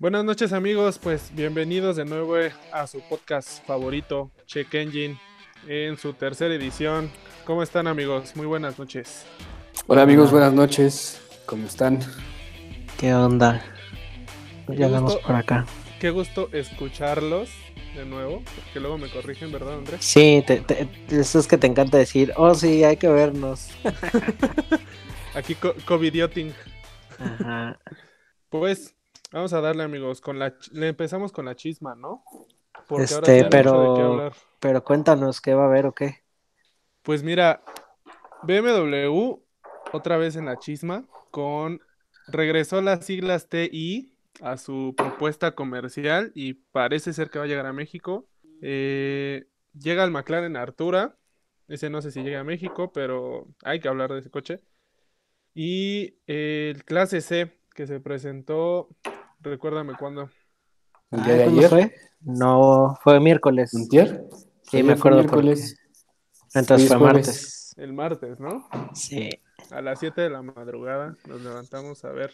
Buenas noches amigos, pues bienvenidos de nuevo a su podcast favorito, Check Engine, en su tercera edición. ¿Cómo están amigos? Muy buenas noches. Hola amigos, buenas noches. ¿Cómo están? ¿Qué onda? Ya gusto. por acá. Qué gusto escucharlos de nuevo, que luego me corrigen, ¿verdad Andrés? Sí, te, te- eso es que te encanta decir, oh sí, hay que vernos. Aquí co Covidioting. Ajá. Pues vamos a darle amigos, con la le empezamos con la chisma, ¿no? Porque Este, de pero- qué hablar. Pero cuéntanos, ¿qué va a haber o qué? Pues mira, BMW otra vez en la chisma con regresó las siglas TI a su propuesta comercial y parece ser que va a llegar a México. Eh, llega el McLaren Artura, ese no sé si llega a México, pero hay que hablar de ese coche. Y eh, el clase C que se presentó, recuérdame cuándo. ¿El día de ¿cuándo ayer? fue? No, fue miércoles. ¿Antier? Sí, Ayer me fue acuerdo miércoles. Entonces fue jueves. martes. El martes, ¿no? Sí. A las 7 de la madrugada nos levantamos a ver.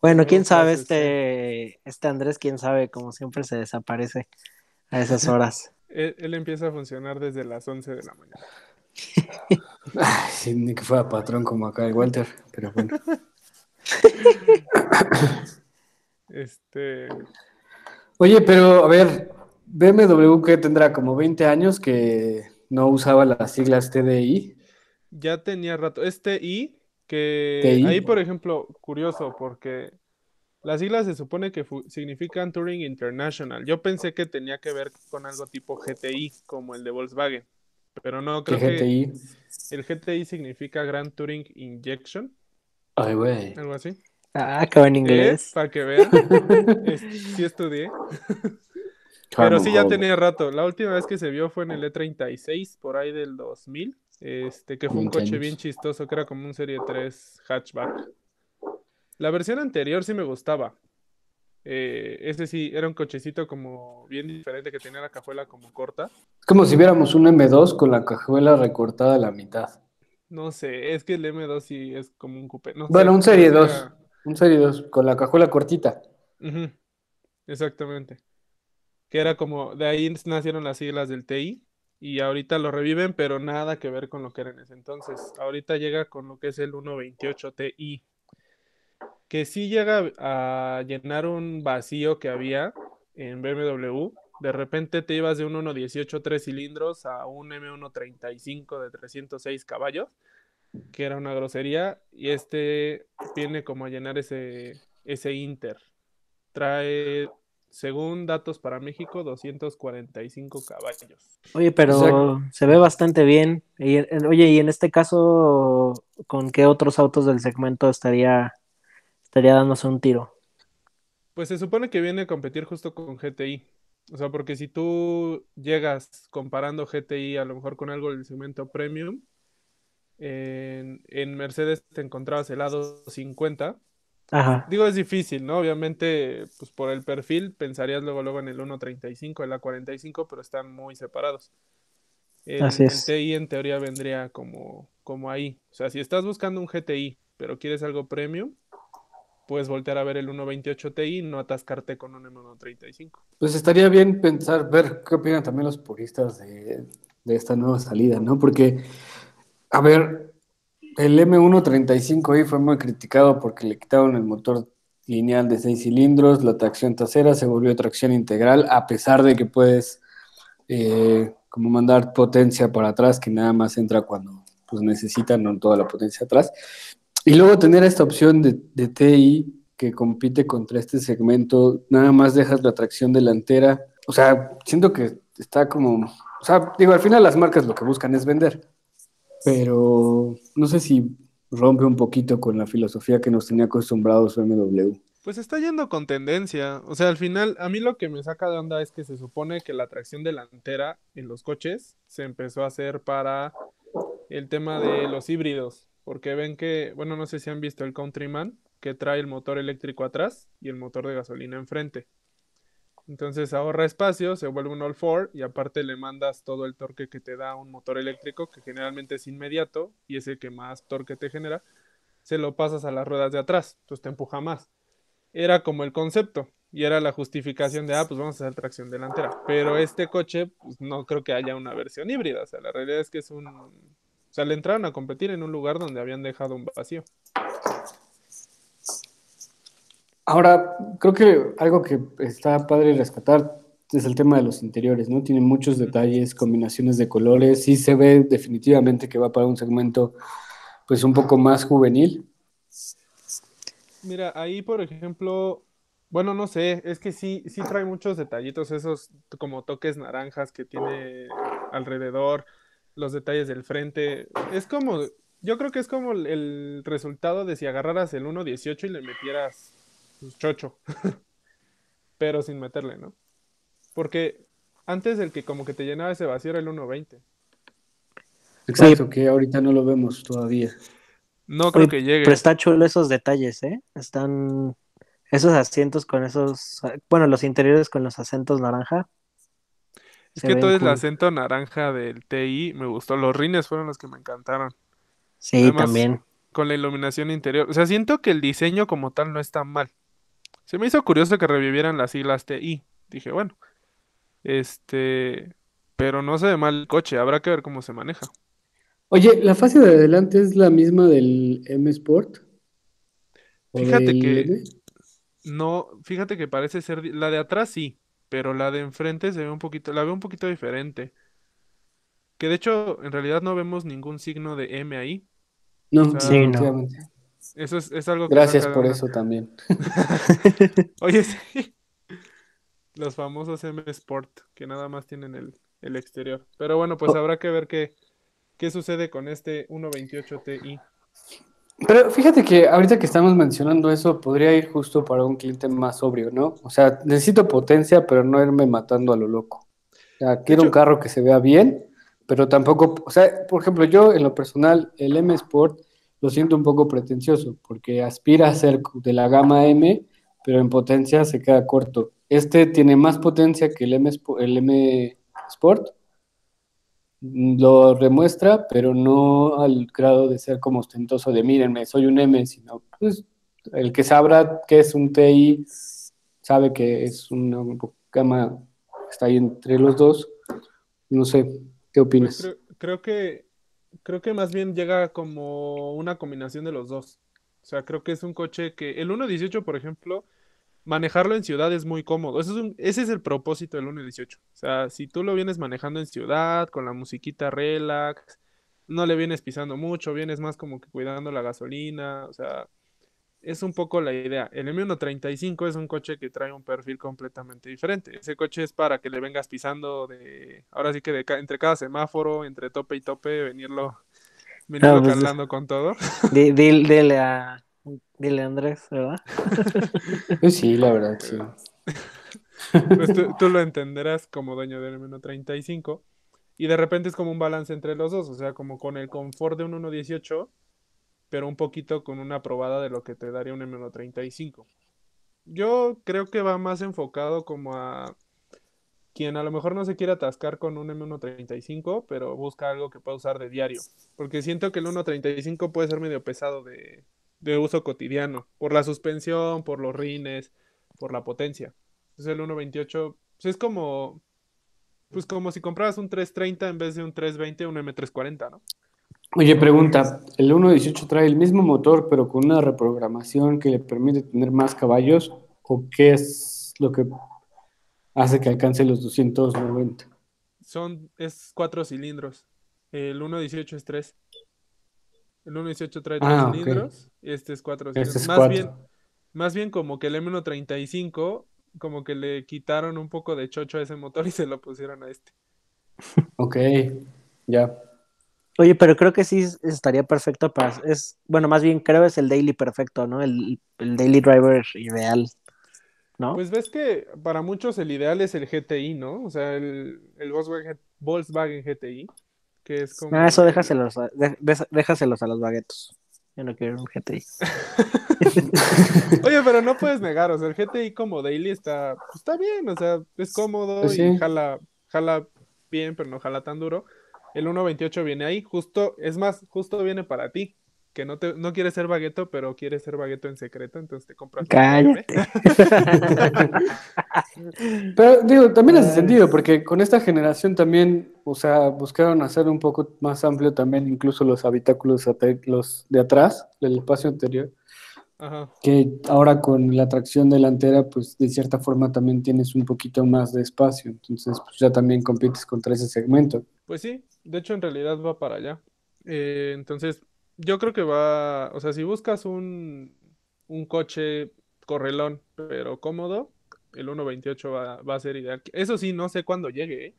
Bueno, quién sabe, este, este Andrés, quién sabe, como siempre se desaparece a esas horas. Él, él empieza a funcionar desde las 11 de la mañana. Ay, sí, ni que fuera patrón como acá el Walter, pero bueno. Este, Oye, pero a ver, BMW que tendrá como 20 años que no usaba las siglas TDI. ya tenía rato. Este I, que TI. ahí, por ejemplo, curioso, porque las siglas se supone que significan Touring International. Yo pensé que tenía que ver con algo tipo GTI, como el de Volkswagen. Pero no, creo que GTI. el GTI significa Grand Touring Injection, Ay, güey. algo así. Ah, qué buen inglés. Para que vean. Es- sí estudié. Pero sí, ya tenía rato. La última vez que se vio fue en el E36, por ahí del 2000. Este, que fue un 20 coche bien chistoso, que era como un Serie 3 hatchback. La versión anterior sí me gustaba. Eh, ese sí, era un cochecito como bien diferente, que tenía la cajuela como corta. Es como si viéramos un M2 con la cajuela recortada a la mitad. No sé, es que el M2 sí es como un coupé. No sé, Bueno, un Serie sí 2. era- Un Serie 2 con la cajuela cortita. Exactamente. Que era como, de ahí nacieron las siglas del TI y ahorita lo reviven, pero nada que ver con lo que era en ese entonces. Ahorita llega con lo que es el 128 Ti, que sí llega a llenar un vacío que había en BMW. De repente te ibas de un 118 tres cilindros a un M135 de 306 caballos, que era una grosería, y este viene como a llenar ese, ese Inter. Trae, según datos para México, 245 caballos. Oye, pero se ve bastante bien. Y, en- oye, y en este caso, ¿con qué otros autos del segmento estaría, estaría dándose un tiro? Pues se supone que viene a competir justo con GTI. O sea, porque si tú llegas comparando GTI a lo mejor con algo del segmento premium, en, en Mercedes te encontrabas el A250. Ajá. Digo, es difícil, ¿no? Obviamente, pues por el perfil pensarías luego, luego en el 135, el A45, pero están muy separados. El, Así el es. TI en teoría vendría como, como ahí. O sea, si estás buscando un GTI, pero quieres algo premium, puedes voltear a ver el 128 Ti y no atascarte con un M135. Pues estaría bien pensar, ver qué opinan también los puristas de, de esta nueva salida, ¿no? Porque, a ver, el M135i fue muy criticado porque le quitaron el motor lineal de seis cilindros, la tracción trasera se volvió tracción integral, a pesar de que puedes eh, como mandar potencia para atrás, que nada más entra cuando pues, necesitan no toda la potencia atrás. Y luego tener esta opción de, de TI que compite contra este segmento, nada más dejas la tracción delantera. O sea, siento que está como, o sea, digo, al final las marcas lo que buscan es vender, pero no sé si rompe un poquito con la filosofía que nos tenía acostumbrados BMW. Pues está yendo con tendencia. O sea, al final, a mí lo que me saca de onda es que se supone que la tracción delantera en los coches se empezó a hacer para el tema de los híbridos. Porque ven que, bueno, no sé si han visto el Countryman, que trae el motor eléctrico atrás y el motor de gasolina enfrente. Entonces ahorra espacio, se vuelve un all-four y aparte le mandas todo el torque que te da un motor eléctrico, que generalmente es inmediato y es el que más torque te genera, se lo pasas a las ruedas de atrás, entonces te empuja más. Era como el concepto. Y era la justificación de, ah, pues vamos a hacer tracción delantera. Pero este coche, pues no creo que haya una versión híbrida. O sea, la realidad es que es un... O sea, le entraron a competir en un lugar donde habían dejado un vacío. Ahora, creo que algo que está padre rescatar es el tema de los interiores, ¿no? Tiene muchos detalles, combinaciones de colores, sí se ve definitivamente que va para un segmento pues un poco más juvenil. Mira, ahí por ejemplo, bueno, no sé, es que sí, sí trae muchos detallitos, esos como toques naranjas que tiene alrededor, los detalles del frente. Es como, yo creo que es como el resultado de si agarraras el 1.18 y le metieras pues, chocho, pero sin meterle, ¿no? Porque antes el que como que te llenaba ese vacío era el 1.20. Exacto, que ahorita no lo vemos todavía. No creo Oye, que llegue. Pero está chulo esos detalles, ¿eh? Están esos asientos con esos, bueno, los interiores con los acentos naranja. Es se que todo el acento naranja del TI me gustó. Los rines fueron los que me encantaron. Sí, Además, también. Con la iluminación interior. O sea, siento que el diseño como tal no está mal. Se me hizo curioso que revivieran las siglas TI. Dije, bueno, este, pero no se ve mal el coche. Habrá que ver cómo se maneja. Oye, ¿la fase de adelante es la misma del M Sport? ¿O Fíjate del que M? no, fíjate que parece ser la de atrás sí, pero la de enfrente se ve un poquito, la veo un poquito diferente. Que de hecho, en realidad no vemos ningún signo de M ahí. No, O sea, Sí, no. Eso es, es algo que Gracias por eso también. Oye, sí. Los famosos M Sport, que nada más tienen el, el exterior. Pero bueno, pues Oh. habrá que ver qué, qué sucede con este 128 Ti. Pero fíjate que ahorita que estamos mencionando eso, podría ir justo para un cliente más sobrio, ¿no? O sea, necesito potencia, pero no irme matando a lo loco. O sea, quiero un carro que se vea bien, pero tampoco, o sea, por ejemplo, yo en lo personal, el M Sport lo siento un poco pretencioso, porque aspira a ser de la gama M, pero en potencia se queda corto. Este tiene más potencia que el M, Sport, lo demuestra, pero no al grado de ser como ostentoso de mírenme, soy un M, sino pues el que sabrá que es un TI sabe que es una gama está ahí entre los dos. No sé, ¿qué Pues opinas? creo, creo que creo que más bien llega como una combinación de los dos. O sea, creo que es un coche que el 1.18, por ejemplo, manejarlo en ciudad es muy cómodo. Ese es un- ese es el propósito del 1.18. O sea, si tú lo vienes manejando en ciudad, con la musiquita relax, no le vienes pisando mucho, vienes más como que cuidando la gasolina, o sea, es un poco la idea. El M135 es un coche que trae un perfil completamente diferente. Ese coche es para que le vengas pisando de, ahora sí que de ca- entre cada semáforo, entre tope y tope, venirlo, venirlo pues, calando con todo. Di- di- dile a dile a Andrés, ¿verdad? Pues sí, la verdad, sí. Pues tú, tú lo entenderás como dueño del M135. Y de repente es como un balance entre los dos, o sea, como con el confort de un 1.18, pero un poquito con una probada de lo que te daría un M135. Yo creo que va más enfocado como a quien a lo mejor no se quiere atascar con un M135, pero busca algo que pueda usar de diario. Porque siento que el 1.35 puede ser medio pesado de, de uso cotidiano, por la suspensión, por los rines, por la potencia. Entonces el 1.28 pues es como, pues como si compraras un 330 en vez de un 320, un M340, ¿no? Oye, pregunta, ¿el 1.18 trae el mismo motor pero con una reprogramación que le permite tener más caballos o qué es lo que hace que alcance los 290? Son, es cuatro cilindros. El 1.18 es 3. El 1.18 trae tres Ah, cilindros. Este es cuatro Este cilindros. es Más cuatro. bien, más bien como que el M135, como que le quitaron un poco de chocho a ese motor y se lo pusieron a este. Ok, ya. Oye, pero creo que sí es- estaría perfecto para es bueno, más bien creo es el daily perfecto, ¿no? El, el daily driver ideal, ¿no? Pues ves que para muchos el ideal es el GTI, ¿no? O sea, el, el Volkswagen, Volkswagen GTI, que es como... Ah, eso el- déjaselos, a- de- déjaselos a los baguetos. Yo no quiero un GTI. Oye, pero no puedes negar, o sea, el GTI como daily está, pues, está bien, o sea, es cómodo Pues y sí. jala, jala bien, pero no jala tan duro. El 1.28 viene ahí, justo, es más, justo viene para ti. que no, te, no quieres ser bagueto, pero quieres ser bagueto en secreto, entonces te compras un Cállate. Pero digo, también hace sentido, porque con esta generación también, o sea, buscaron hacer un poco más amplio también incluso los habitáculos, los de atrás, del espacio anterior, Ajá. que ahora con la tracción delantera, pues de cierta forma también tienes un poquito más de espacio, entonces pues ya también compites contra ese segmento. Pues sí, de hecho en realidad va para allá. Eh, entonces, yo creo que va, o sea, si buscas un, un coche correlón, pero cómodo, el 1.28 va, va a ser ideal. Eso sí, no sé cuándo llegue, ¿eh?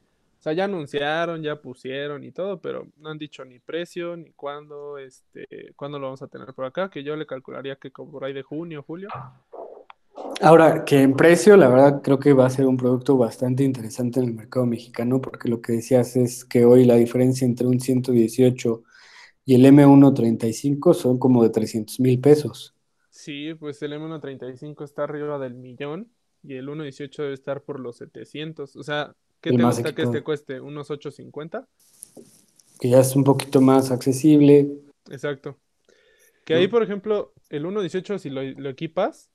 O sea, ya anunciaron, ya pusieron y todo, pero no han dicho ni precio, ni cuándo, este, cuándo lo vamos a tener por acá, que yo le calcularía que como por ahí de junio, julio. Ahora, que en precio, la verdad creo que va a ser un producto bastante interesante en el mercado mexicano, porque lo que decías es que hoy la diferencia entre un 118 y el M135 son como de 300 mil pesos. Sí, pues el M135 está arriba del millón y el 1.18 debe estar por los 700. O sea, ¿qué te más gusta que este cueste? ¿Unos 850? que ya es un poquito más accesible. Exacto. Que ahí, por ejemplo, el 1.18 si lo, lo equipas,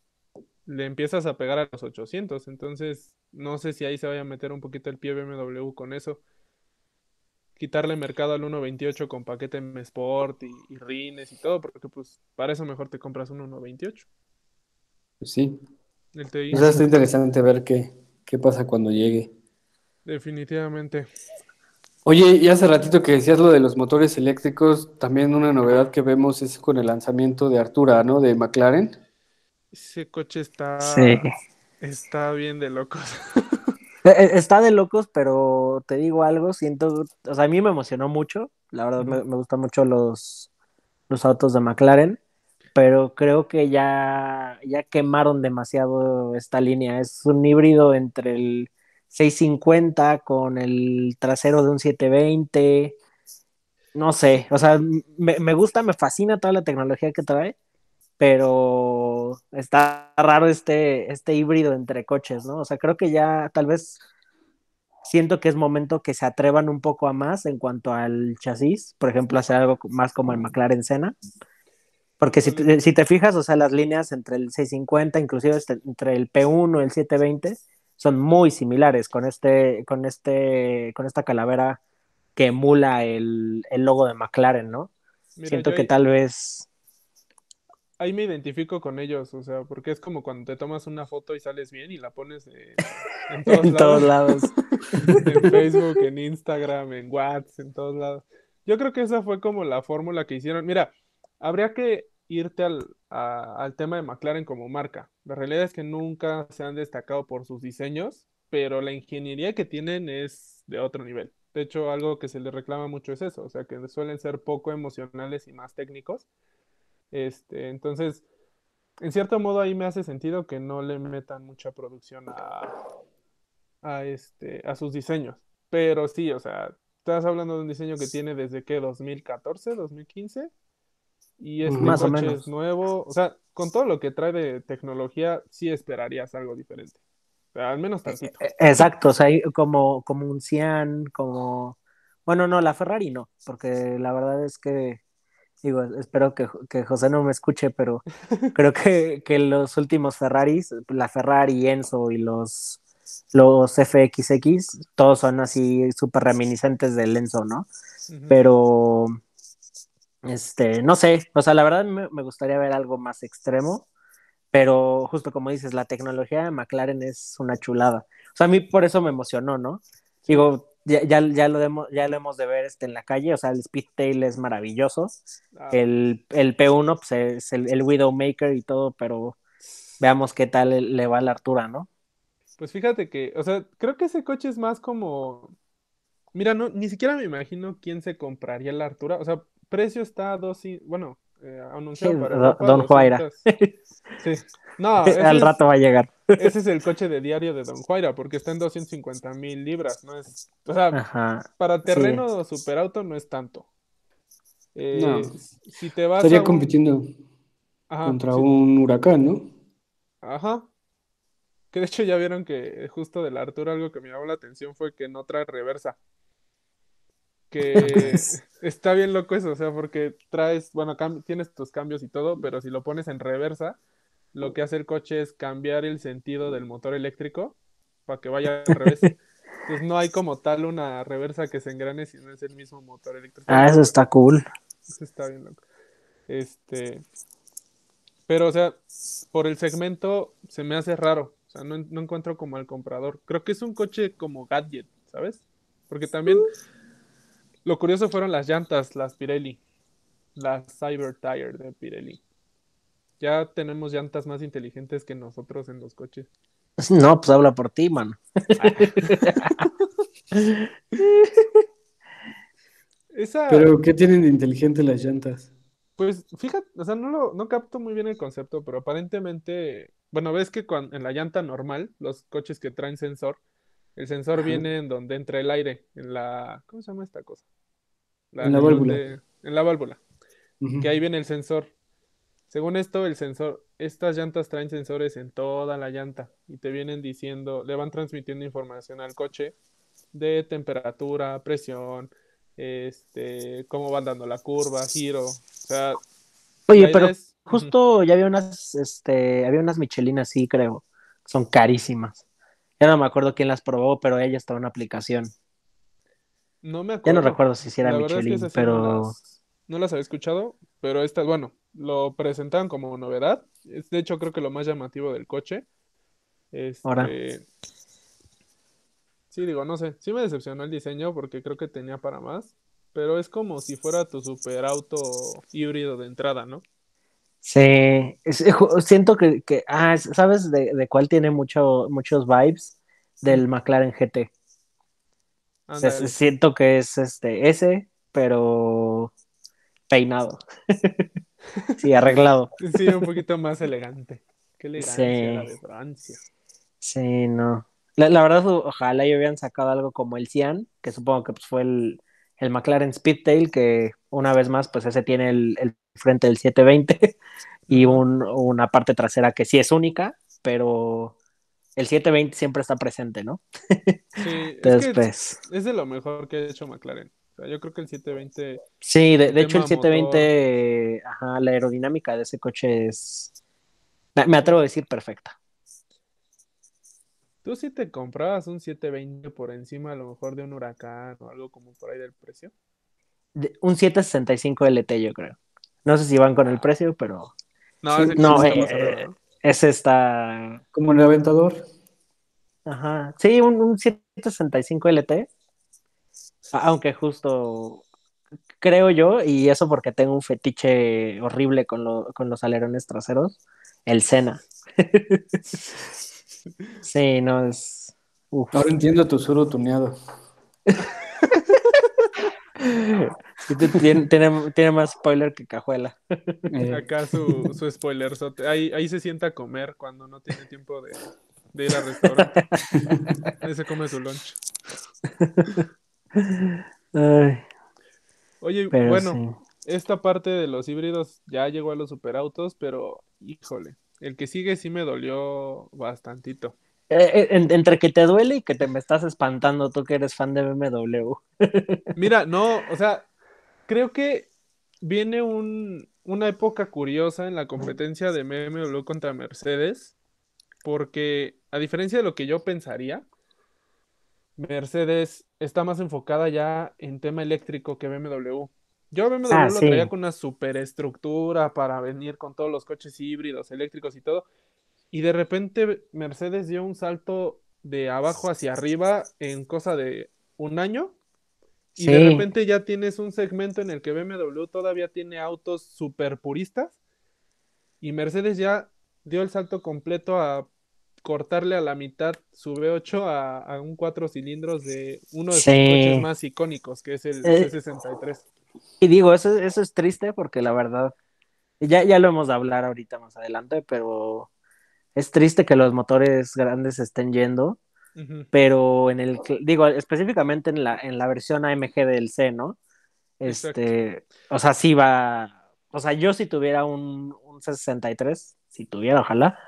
le empiezas a pegar a los 800. Entonces, no sé si ahí se vaya a meter un poquito el pie BMW con eso. Quitarle mercado al 1.28 con paquete M Sport y, y rines y todo, porque pues para eso mejor te compras un 1.28. Pues sí. El TI, O sea, está interesante ver qué, qué pasa cuando llegue. Definitivamente. Oye, y hace ratito que decías lo de los motores eléctricos, también una novedad que vemos es con el lanzamiento de Artura, ¿no? De McLaren. Ese coche está, Sí. está bien de locos. Eh, eh, Está de locos, pero te digo algo, siento, o sea, a mí me emocionó mucho, la verdad me gustan mucho los, los autos de McLaren, pero creo que ya, ya quemaron demasiado esta línea. Es un híbrido entre el 650 con el trasero de un 720. No sé, o sea, me, me gusta, me fascina toda la tecnología que trae, pero está raro este, este híbrido entre coches, ¿no? O sea, creo que ya tal vez siento que es momento que se atrevan un poco a más en cuanto al chasis, por ejemplo, hacer algo más como el McLaren Senna. Porque si te, si te fijas, o sea, las líneas entre el 650, inclusive este- entre el P1 y el 720, son muy similares con este, con este, con esta calavera que emula el, el logo de McLaren, ¿no? Mira, Siento que ahí, tal vez ahí me identifico con ellos, o sea, porque es como cuando te tomas una foto y sales bien y la pones en, en todos en todos lados, lados. en Facebook, en Instagram, en WhatsApp, en todos lados. Yo creo que esa fue como la fórmula que hicieron. Mira, habría que irte al, a- al tema de McLaren como marca. La realidad es que nunca se han destacado por sus diseños, pero la ingeniería que tienen es de otro nivel. De hecho, algo que se les reclama mucho es eso, o sea, que suelen ser poco emocionales y más técnicos. Este, entonces, en cierto modo ahí me hace sentido que no le metan mucha producción a, a, este, a sus diseños. Pero sí, o sea, estás hablando de un diseño que tiene desde que 2014, 2015, y este Más o coche menos. es nuevo. O sea, con todo lo que trae de tecnología, sí esperarías algo diferente. O sea, al menos tantito. Eh, Exacto, o sea, como, como un Cian, como... Bueno, no, la Ferrari no, porque la verdad es que, digo, espero que, que José no me escuche, pero creo que, que los últimos Ferraris, la Ferrari, Enzo y los, los FXX, todos son así súper reminiscentes del Enzo, ¿no? Pero, este, no sé, o sea, la verdad me, me gustaría ver algo más extremo, pero justo como dices, la tecnología de McLaren es una chulada. O sea, a mí por eso me emocionó, ¿no? Digo, ya, ya, ya lo, demo- ya lo hemos de ver este, en la calle, o sea, el Speedtail es maravilloso, Ah, el, el P1 pues, es el, el Widowmaker y todo, pero veamos qué tal le va a la altura, ¿no? Pues fíjate que, o sea, creo que ese coche es más como. Mira, no, ni siquiera me imagino quién se compraría la Artura. O sea, precio está a dos, y- bueno, eh, anunciado Sí, para Don- Europa, Don Juaira. 200. Sí. No, Al es, rato va a llegar. ese es el coche de diario de Don Juaira, porque está en 250 mil libras, no es, o sea, Ajá. para terreno superauto no es tanto. Eh, No. si te vas Estaría a un- compitiendo Ajá, contra sí, un huracán, ¿no? ajá. Que de hecho ya vieron que justo de la Artura algo que me llamó la atención fue que no trae reversa. Que está bien loco eso, o sea, porque traes, bueno, tienes tus cambios y todo, pero si lo pones en reversa, lo que hace el coche es cambiar el sentido del motor eléctrico para que vaya al revés. Entonces no hay como tal una reversa que se engrane si no es el mismo motor eléctrico. Ah, eso está cool. Eso está bien loco. Este, pero o sea, por el segmento se me hace raro. O sea, no, no encuentro como al comprador. Creo que es un coche como gadget, ¿sabes? Porque también lo curioso fueron las llantas, las Pirelli, las Cyber Tire de Pirelli. Ya tenemos llantas más inteligentes que nosotros en los coches. No, pues habla por ti, mano. Esa, Pero, ¿qué tienen de inteligente las llantas? Pues fíjate, o sea, no lo, no capto muy bien el concepto, pero aparentemente, bueno, ves que cuan- en la llanta normal, los coches que traen sensor, el sensor Ajá. viene en donde entra el aire, en la, ¿cómo se llama esta cosa? En la válvula. donde- en la válvula, que ahí viene el sensor. Según esto, el sensor, estas llantas traen sensores en toda la llanta y te vienen diciendo, le van transmitiendo información al coche de temperatura, presión, este, cómo van dando la curva, giro, o sea, Oye, pero es- justo ya había unas, este, había unas Michelinas, sí, creo. Son carísimas. Ya no me acuerdo quién las probó, pero ella estaba en aplicación. No me Ya acuerdo. no recuerdo si era es que Michelin, no pero las, no las había escuchado, pero estas, bueno, lo presentaban como novedad. Es de hecho creo que lo más llamativo del coche. Ahora. Este, Sí, digo, no sé, sí me decepcionó el diseño porque creo que tenía para más, pero es como si fuera tu super auto híbrido de entrada, ¿no? Sí, es- siento que, que- ah, ¿sabes de, de cuál tiene mucho, muchos vibes? Del McLaren GT. O sea, Ándale. siento que es este, ese, pero peinado. sí, arreglado. Sí, un poquito más elegante. Qué elegancia Sí. la de Francia. Sí, no. La, la verdad, ojalá y hubieran sacado algo como el Cian, que supongo que pues, fue el, el McLaren Speedtail, que una vez más, pues ese tiene el, el frente del 720 y un- una parte trasera que sí es única, pero el 720 siempre está presente, ¿no? Sí, es que Entonces, pues, es de lo mejor que ha hecho McLaren. O sea, yo creo que el 720 sí, de, el de hecho el tema 720, ajá, la aerodinámica de ese coche es, me atrevo a decir, perfecta. ¿Tú sí te comprabas un 720 por encima a lo mejor de un huracán o algo como por ahí del precio? De- un 765 LT, yo creo. No sé si van con el precio, pero No, Sí, ese no, eh, ¿no? ese está Como el aventador. Ajá. Sí, un, un 765 LT. Aunque justo creo yo, y eso porque tengo un fetiche horrible con, lo- con los alerones traseros, el Sena. sí, no es. uf. Ahora entiendo tu suro tuneado. Tiene, tiene, tiene más spoiler que cajuela. Eh, Acá su, su spoiler. Ahí, ahí se sienta a comer cuando no tiene tiempo de, de ir al restaurante. Ahí se come su lunch. Ay, Oye, pero bueno, sí. esta parte de los híbridos ya llegó a los superautos, pero híjole, el que sigue sí me dolió bastantito. Eh, eh, en- entre que te duele y que te me estás espantando tú que eres fan de BMW. Mira, no, o sea, creo que viene un, una época curiosa en la competencia de BMW contra Mercedes, porque a diferencia de lo que yo pensaría, Mercedes está más enfocada ya en tema eléctrico que BMW. Yo a BMW Ah, lo sí. traía con una superestructura para venir con todos los coches híbridos, eléctricos y todo, y de repente Mercedes dio un salto de abajo hacia arriba en cosa de un año. Y de repente ya tienes un segmento en el que BMW todavía tiene autos super puristas y Mercedes ya dio el salto completo a cortarle a la mitad su V8 a, a un cuatro cilindros de uno de sus coches más icónicos, que es el Eh, C63. Y digo, eso, eso es triste porque la verdad, ya, ya lo hemos de hablar ahorita más adelante, pero es triste que los motores grandes estén yendo, pero en el, digo, específicamente en la, en la versión AMG del C, ¿no? Este, o sea, sí va, o sea, yo si tuviera un, un C63, si tuviera, ojalá,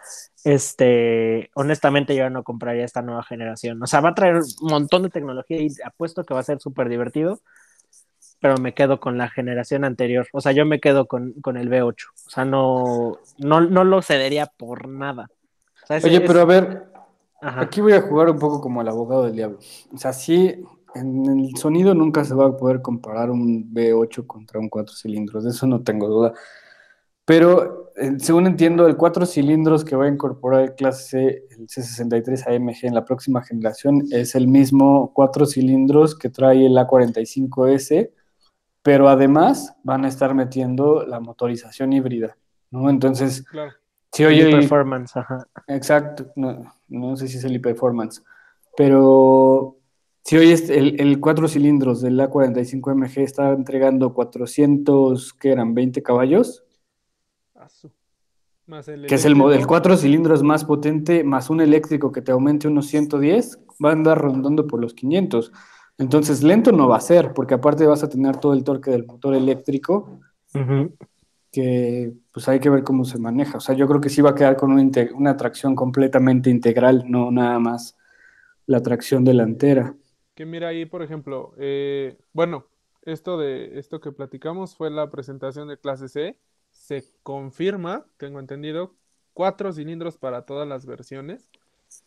este, honestamente yo no compraría esta nueva generación. O sea, va a traer un montón de tecnología y apuesto que va a ser súper divertido, pero me quedo con la generación anterior. O sea, yo me quedo con, con el V8. O sea, no, no, no lo cedería por nada. O sea, ese Oye, es- pero a ver, Ajá. aquí voy a jugar un poco como el abogado del diablo. O sea, sí, en el sonido nunca se va a poder comparar un V8 contra un 4 cilindros, de eso no tengo duda. Pero eh, según entiendo, el 4 cilindros que va a incorporar el clase C, el C63 AMG en la próxima generación es el mismo 4 cilindros que trae el A45S, pero además van a estar metiendo la motorización híbrida, ¿no? Entonces, Claro. si oye el- performance, ajá. Exacto, no, no sé si es el e-performance, pero si hoy es el, el 4 cilindros del A45MG está entregando 400, que eran 20 caballos, Asu. Más el que es el, mo- el eléctrico. 4 cilindros más potente, más un eléctrico que te aumente unos 110, va a andar rondando por los 500. Entonces, lento no va a ser, porque aparte vas a tener todo el torque del motor eléctrico, que pues hay que ver cómo se maneja. O sea, yo creo que sí va a quedar con una, una tracción completamente integral, no nada más la tracción delantera. Que mira ahí, por ejemplo, eh, bueno, esto de esto que platicamos fue la presentación de clase C. Se confirma, tengo entendido, cuatro cilindros para todas las versiones.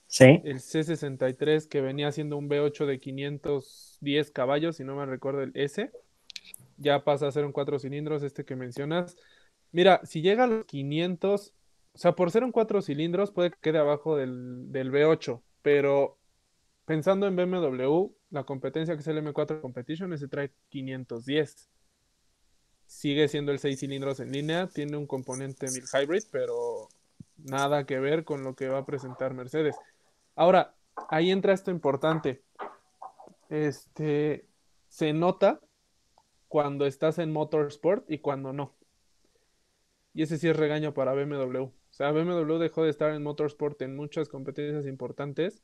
Sí. El C63 que venía siendo un V8 de 510 caballos, si no me recuerdo el S, ya pasa a ser un cuatro cilindros, este que mencionas. Mira, si llega a los 500, o sea, por ser un cuatro cilindros puede que quede abajo del, del V8, pero pensando en BMW, la competencia que es el M4 Competition, ese trae 510. Sigue siendo el 6 cilindros en línea, tiene un componente mil hybrid, pero nada que ver con lo que va a presentar Mercedes. Ahora, ahí entra esto importante. Este se nota cuando estás en motorsport y cuando no. Y ese sí es regaño para BMW. O sea, BMW dejó de estar en motorsport en muchas competencias importantes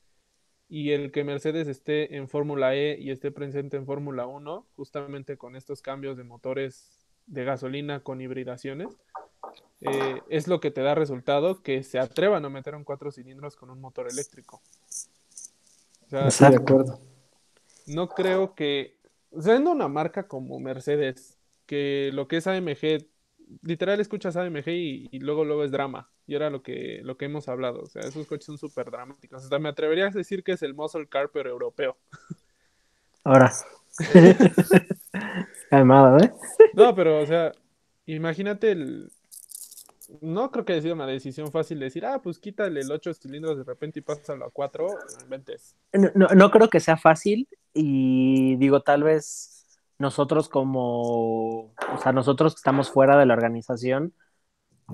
y el que Mercedes esté en Fórmula E y esté presente en Fórmula 1, justamente con estos cambios de motores de gasolina con hibridaciones, eh, es lo que te da resultado que se atrevan a meter un cuatro cilindros con un motor eléctrico. O sea, de acuerdo. no creo que, siendo una marca como Mercedes, que lo que es AMG, literal escuchas AMG y, y luego luego es drama. Y era lo que, lo que hemos hablado. O sea, esos coches son súper dramáticos. Hasta me atrevería a decir que es el muscle car, pero europeo. Ahora. Calmado, ¿eh? No, pero, o sea, imagínate el... No creo que haya sido una decisión fácil decir, ah, pues quítale el 8 cilindros de repente y pásalo a 4, no inventes. No, no- no creo que sea fácil y digo, tal vez nosotros como, o sea, nosotros que estamos fuera de la organización,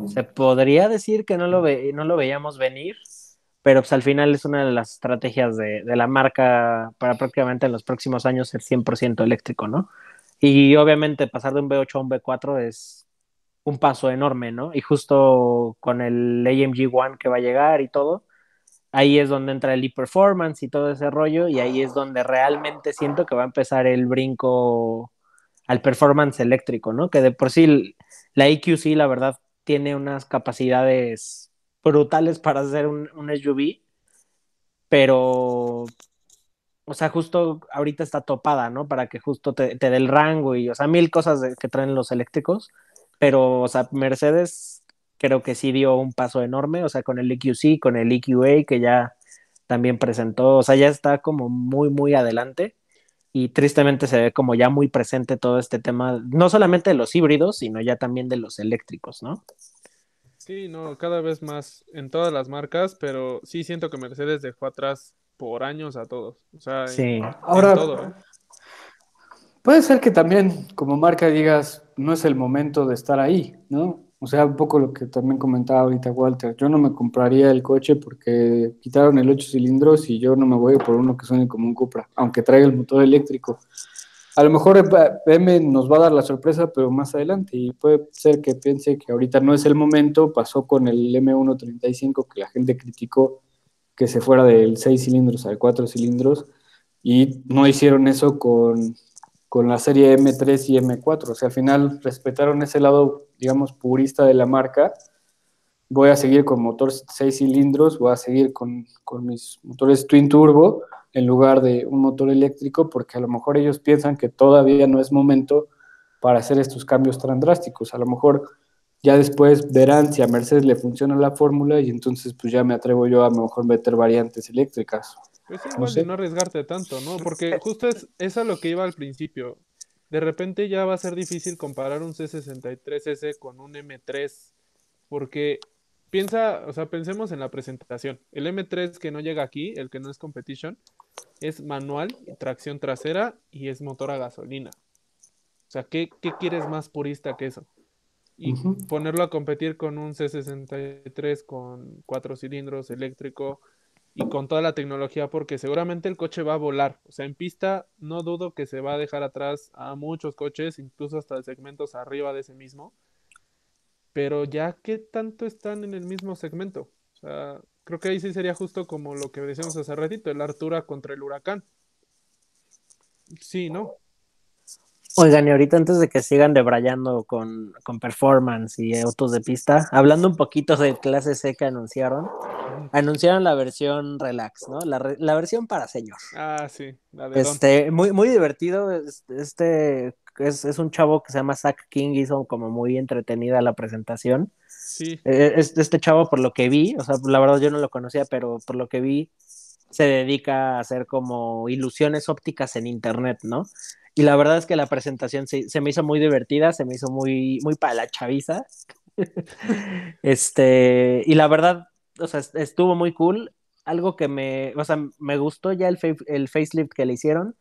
se podría decir que no lo, ve- no lo veíamos venir, pero pues al final es una de las estrategias de, de la marca para prácticamente en los próximos años ser 100% eléctrico, ¿no? Y obviamente pasar de un V8 a un V4 es un paso enorme, ¿no? Y justo con el AMG One que va a llegar y todo, ahí es donde entra el e-performance y todo ese rollo, y ahí es donde realmente siento que va a empezar el brinco al performance eléctrico, ¿no? Que de por sí la EQC, la verdad, tiene unas capacidades brutales para hacer un, SUV, pero, o sea, justo ahorita está topada, ¿no? Para que justo te, te dé el rango y, o sea, mil cosas que traen los eléctricos, pero, o sea, Mercedes creo que sí dio un paso enorme, o sea, con el EQC, con el EQA, que ya también presentó, o sea, ya está como muy, muy adelante y tristemente se ve como ya muy presente todo este tema, no solamente de los híbridos, sino ya también de los eléctricos, ¿no? Sí, no, cada vez más en todas las marcas, pero sí siento que Mercedes dejó atrás por años a todos. O sea, Sí. en Ahora, todo, ¿eh? Puede ser que también como marca digas, no es el momento de estar ahí, ¿no? O sea, un poco lo que también comentaba ahorita Walter, yo no me compraría el coche porque quitaron el 8 cilindros y yo no me voy por uno que suene como un Cupra, aunque traiga el motor eléctrico. A lo mejor PM nos va a dar la sorpresa, pero más adelante, y puede ser que piense que ahorita no es el momento, pasó con el M135 que la gente criticó que se fuera del 6 cilindros al 4 cilindros, y no hicieron eso con, con la serie M3 y M4. O sea, al final respetaron ese lado, digamos, purista de la marca. Voy a seguir con motor 6 cilindros, voy a seguir con, con mis motores twin turbo, en lugar de un motor eléctrico, porque a lo mejor ellos piensan que todavía no es momento para hacer estos cambios tan drásticos. A lo mejor ya después verán si a Mercedes le funciona la fórmula y entonces pues ya me atrevo yo a, mejor meter variantes eléctricas. Pues igual no, sé. no arriesgarte tanto, ¿no? Porque justo es, es a lo que iba al principio. De repente ya va a ser difícil comparar un C63S con un M3, porque piensa, o sea, pensemos en la presentación. El M3 que no llega aquí, el que no es competition, es manual, tracción trasera y es motor a gasolina. O sea, ¿qué, qué quieres más purista que eso? Y uh -huh. ponerlo a competir con un C63 con cuatro cilindros eléctrico y con toda la tecnología, porque seguramente el coche va a volar. O sea, en pista no dudo que se va a dejar atrás a muchos coches, incluso hasta segmentos arriba de ese mismo. Pero ya, ¿qué tanto están en el mismo segmento? O sea, creo que ahí sí sería justo como lo que decíamos hace ratito, el Artura contra el Huracán. Sí, ¿no? Oigan, y ahorita antes de que sigan debrayando con, con performance y autos de pista, hablando un poquito de clase C que anunciaron, anunciaron la versión relax, ¿no? La, la versión para señor. Ah, sí, la de este, muy, muy divertido. Este es, es, un chavo que se llama Zach King, hizo como muy entretenida la presentación. Sí. Este, este chavo, por lo que vi, o sea, la verdad yo no lo conocía, pero por lo que vi, se dedica a hacer como ilusiones ópticas en internet, ¿no? Y la verdad es que la presentación se, me hizo muy divertida, se me hizo muy, muy para la chaviza. este, y la verdad, o sea, estuvo muy cool. Algo que me, o sea, me gustó ya el, el facelift que le hicieron.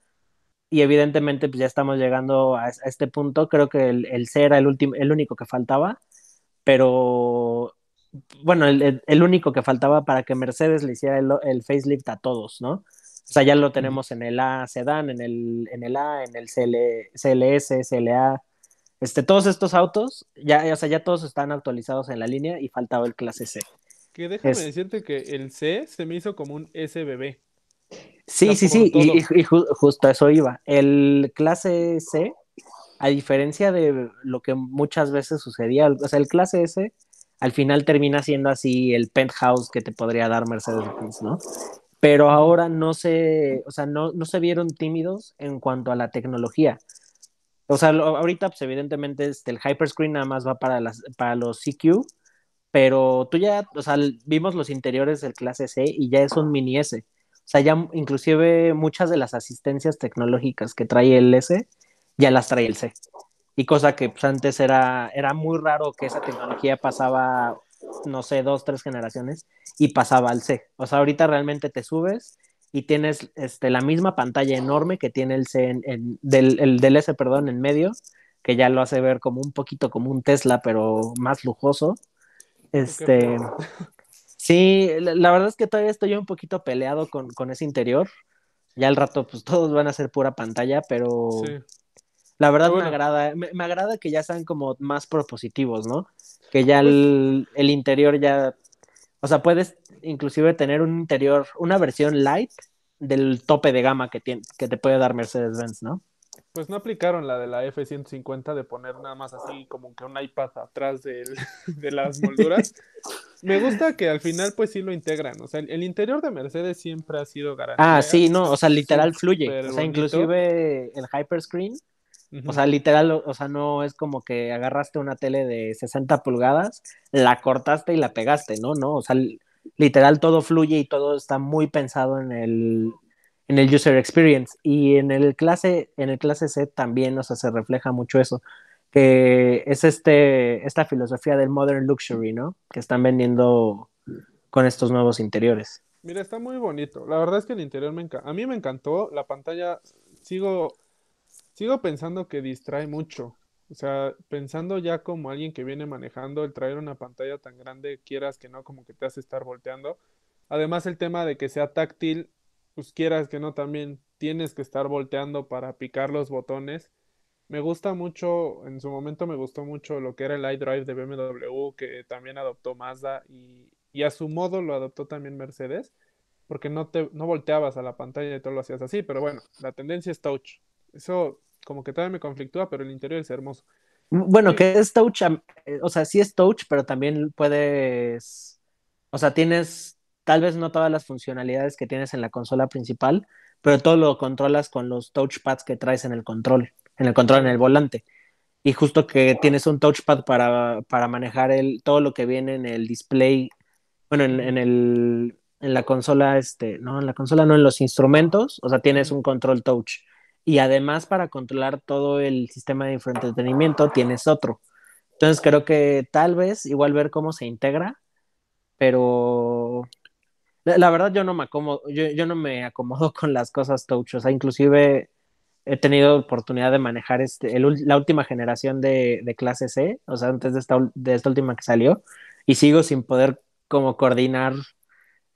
Y evidentemente, pues ya estamos llegando a, a este punto. Creo que el, el C era el, el único que faltaba. Pero, bueno, el, el, único que faltaba para que Mercedes le hiciera el, el facelift a todos, ¿no? O sea, ya lo tenemos en el A sedán, en el, en el A, en el CL, CLS, CLA. Este, todos estos autos, ya, o sea, ya todos están actualizados en la línea y faltaba el clase C. Que déjame es... decirte que el C se me hizo como un SBB. Sí, o sea, sí, sí, y, y, ju justo a eso iba. El clase C, a diferencia de lo que muchas veces sucedía, o sea, el clase S al final termina siendo así el penthouse que te podría dar Mercedes-Benz, ¿no? Pero ahora no se, o sea, no, no se vieron tímidos en cuanto a la tecnología. O sea, ahorita, pues evidentemente, este, el Hyperscreen nada más va para, las, para los CQ, pero tú ya, o sea, vimos los interiores del clase C y ya es un mini S. O sea, ya inclusive muchas de las asistencias tecnológicas que trae el S, ya las trae el C. Y cosa que pues, antes era, era muy raro que esa tecnología pasaba no sé, dos, tres generaciones y pasaba al C. O sea, ahorita realmente te subes y tienes este, la misma pantalla enorme que tiene el C en, en, del, el, del S, perdón, en medio, que ya lo hace ver como un poquito como un Tesla, pero más lujoso. Este, sí, la, la verdad es que todavía estoy un poquito peleado con, con, ese interior. Ya al rato, pues todos van a ser pura pantalla, pero sí. La verdad bueno. me agrada, me, me, agrada que ya sean como más propositivos, ¿no? que ya el, el, interior ya, o sea, puedes inclusive tener un interior, una versión light del tope de gama que, tiene, que te puede dar Mercedes-Benz, ¿no? Pues no aplicaron la de la F-150 de poner nada más así como que un iPad atrás de, de las molduras. Me gusta que al final pues sí lo integran, o sea, el, interior de Mercedes siempre ha sido garantía. Ah, sí, no, o sea, literal fluye, o sea, bonito. inclusive el Hyperscreen Uh -huh. O sea, literal, o sea, no es como que agarraste una tele de 60 pulgadas, la cortaste y la pegaste, ¿no? No, o sea, literal todo fluye y todo está muy pensado en el, en el user experience. Y en el clase, en el clase C también, o sea, se refleja mucho eso. Que es este, esta filosofía del modern luxury, ¿no? Que están vendiendo con estos nuevos interiores. Mira, está muy bonito. La verdad es que el interior me encanta. A mí me encantó. La pantalla, sigo sigo pensando que distrae mucho. O sea, pensando ya como alguien que viene manejando, el traer una pantalla tan grande, quieras que no, como que te hace estar volteando. Además, el tema de que sea táctil, pues quieras que no, también tienes que estar volteando para picar los botones. Me gusta mucho, en su momento me gustó mucho lo que era el iDrive de BMW, que también adoptó Mazda y, y a su modo lo adoptó también Mercedes, porque no, te, no volteabas a la pantalla y todo lo hacías así, pero bueno, la tendencia es touch. Eso como que todavía me conflictúa, pero el interior es hermoso. Bueno, sí. que es touch, eh, o sea, sí es touch, pero también puedes, o sea, tienes tal vez no todas las funcionalidades que tienes en la consola principal, pero todo lo controlas con los touchpads que traes en el control, en el control, en el volante. Y justo que tienes un touchpad para, para manejar el, todo lo que viene en el display, bueno, en, en el, en la consola, este, no, en la consola no, en los instrumentos, o sea, tienes un control touch. Y además para controlar todo el sistema de infoentretenimiento tienes otro. Entonces creo que tal vez igual ver cómo se integra, pero la, verdad yo no me acomodo, yo, yo, no me acomodo con las cosas touch, o sea, inclusive he tenido oportunidad de manejar este, el, la última generación de, de, clase C, o sea, antes de esta, de esta última que salió, y sigo sin poder como coordinar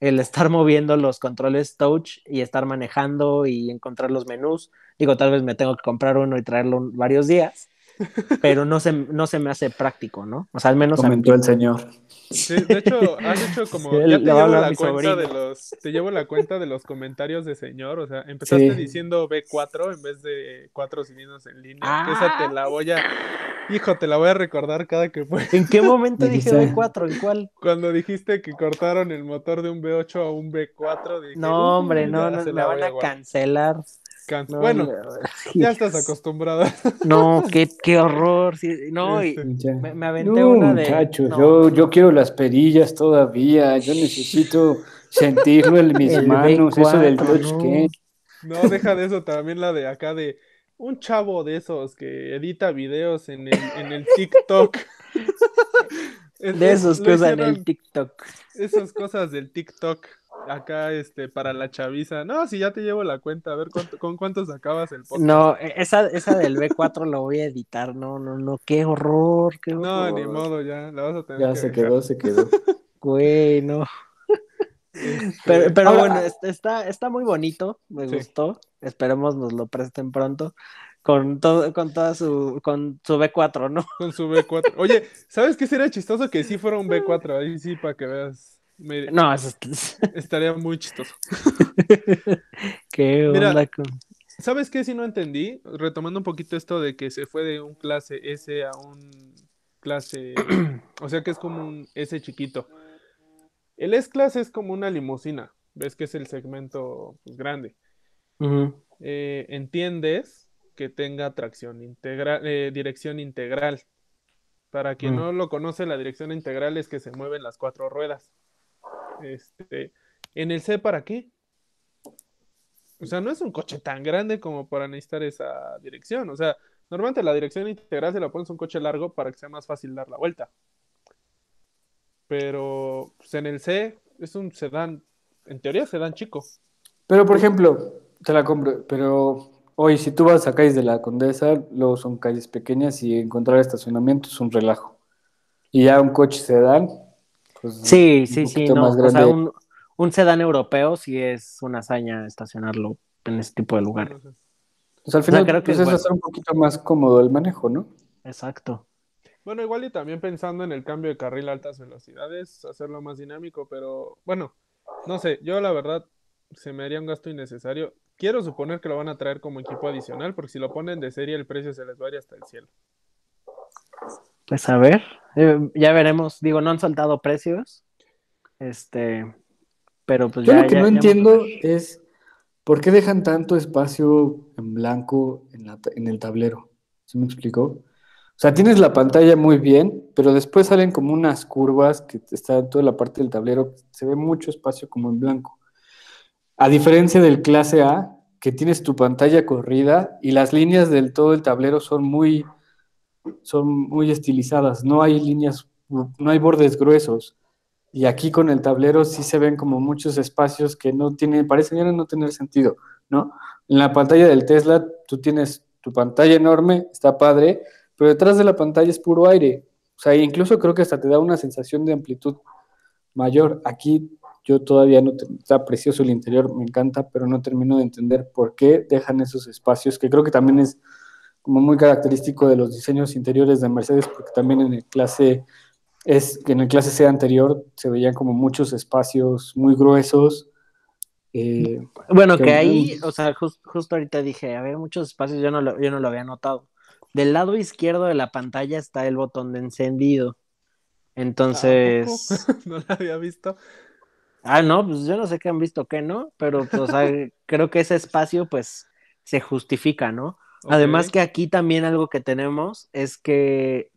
el estar moviendo los controles touch y estar manejando y encontrar los menús. Digo, tal vez me tengo que comprar uno y traerlo varios días, pero no se, no se me hace práctico, ¿no? O sea, al menos... Comentó el señor. Sí, de hecho, has hecho como... ya te llevo la cuenta de los... Te llevo la cuenta de los comentarios de señor, o sea, empezaste sí. diciendo B4 en vez de cuatro cilindros en línea. Ah. Esa te la voy a... Hijo, te la voy a recordar cada que pueda. ¿En qué momento dije B4? ¿En cuál? Cuando dijiste que cortaron el motor de un B8 a un B4. Dije, no, hombre, no, no, me van a, a cancelar. Can... No, bueno, no, ya estás acostumbrado. No, qué, qué horror. Sí, no, y me, me, aventé no, una de. Muchachos, yo, yo quiero las perillas todavía. Yo necesito sentirlo en mis El manos. B4, eso del no. touchscreen. No, deja de eso también la de acá de un chavo de esos que edita videos en el, en el TikTok. de esos que usan el TikTok. Esas cosas del TikTok acá este para la chaviza. No, si ya te llevo la cuenta, a ver cuánto, con cuántos acabas el podcast. No, esa, esa del B4 lo voy a editar. No, no, no, qué horror, qué horror. No, ni modo, ya, la vas a tener Ya que se dejar. quedó, se quedó. Güey, no. Este, Pero, pero Ahora- bueno, es- está, está muy bonito, me Sí. gustó. Esperemos nos lo presten pronto. Con todo, con toda su, con su B4, ¿no? Con su B4. Oye, ¿sabes qué sería chistoso que sí fuera un B4? Ahí sí, para que veas. Me- No, es, es- Estaría muy chistoso. qué Mira, onda con- ¿Sabes qué? Si no entendí, retomando un poquito esto de que se fue de un clase S a un clase, o sea que es como un S chiquito. El S-Class es como una limusina, ves que es el segmento pues, grande. Eh, entiendes que tenga tracción integral, eh, dirección integral. Para quien Mm. no lo conoce, la dirección integral es que se mueven las cuatro ruedas. Este, en el C, ¿para qué? O sea, no es un coche tan grande como para necesitar esa dirección. O sea, normalmente la dirección integral se la pones a un coche largo para que sea más fácil dar la vuelta. Pero pues, en el C es un sedán, en teoría sedán chico. Pero, por ejemplo, te la compro, pero hoy si tú vas a calles de la Condesa, luego son calles pequeñas y encontrar estacionamiento es un relajo. Y ya un coche sedán, pues Sí, sí, sí, no. más O sea, un, un sedán europeo sí es una hazaña estacionarlo en ese tipo de lugares. Entonces, Pues al final creo que pues, es es bueno. hacer un poquito más cómodo el manejo, ¿no? Exacto. Bueno, igual y también pensando en el cambio de carril a altas velocidades, hacerlo más dinámico, pero bueno, no sé, yo la verdad se me haría un gasto innecesario. Quiero suponer que lo van a traer como equipo adicional, porque si lo ponen de serie el precio se les va a ir hasta el cielo. Pues a ver, eh, ya veremos. Digo, no han soltado precios. Este, pero pues Yo ya. lo que ya- no ya entiendo es por qué dejan tanto espacio en blanco en, la en el tablero. ¿Sí me explicó? O sea, tienes la pantalla muy bien, pero después salen como unas curvas que está en toda la parte del tablero, se ve mucho espacio como en blanco. A diferencia del clase A, que tienes tu pantalla corrida y las líneas del todo el tablero son muy, son muy estilizadas, no hay líneas, no hay bordes gruesos. Y aquí con el tablero sí se ven como muchos espacios que no tienen, parecen no tener sentido, ¿no? En la pantalla del Tesla tú tienes tu pantalla enorme, está padre, pero detrás de la pantalla es puro aire. O sea, incluso creo que hasta te da una sensación de amplitud mayor. Aquí yo todavía no, está precioso el interior, me encanta, pero no termino de entender por qué dejan esos espacios, que creo que también es como muy característico de los diseños interiores de Mercedes, porque también en el clase es que en el clase C anterior se veían como muchos espacios muy gruesos. eh, Bueno, que que ahí, o sea, jus- justo ahorita dije, había muchos espacios, yo no lo, yo no lo había notado. Del lado izquierdo de la pantalla está el botón de encendido. ¿A Entonces, poco? no la había visto. Ah, no, pues yo no sé qué han visto qué, ¿no? Pero, pues, o sea, creo que ese espacio, pues, se justifica, ¿no? Además que aquí también algo que tenemos es que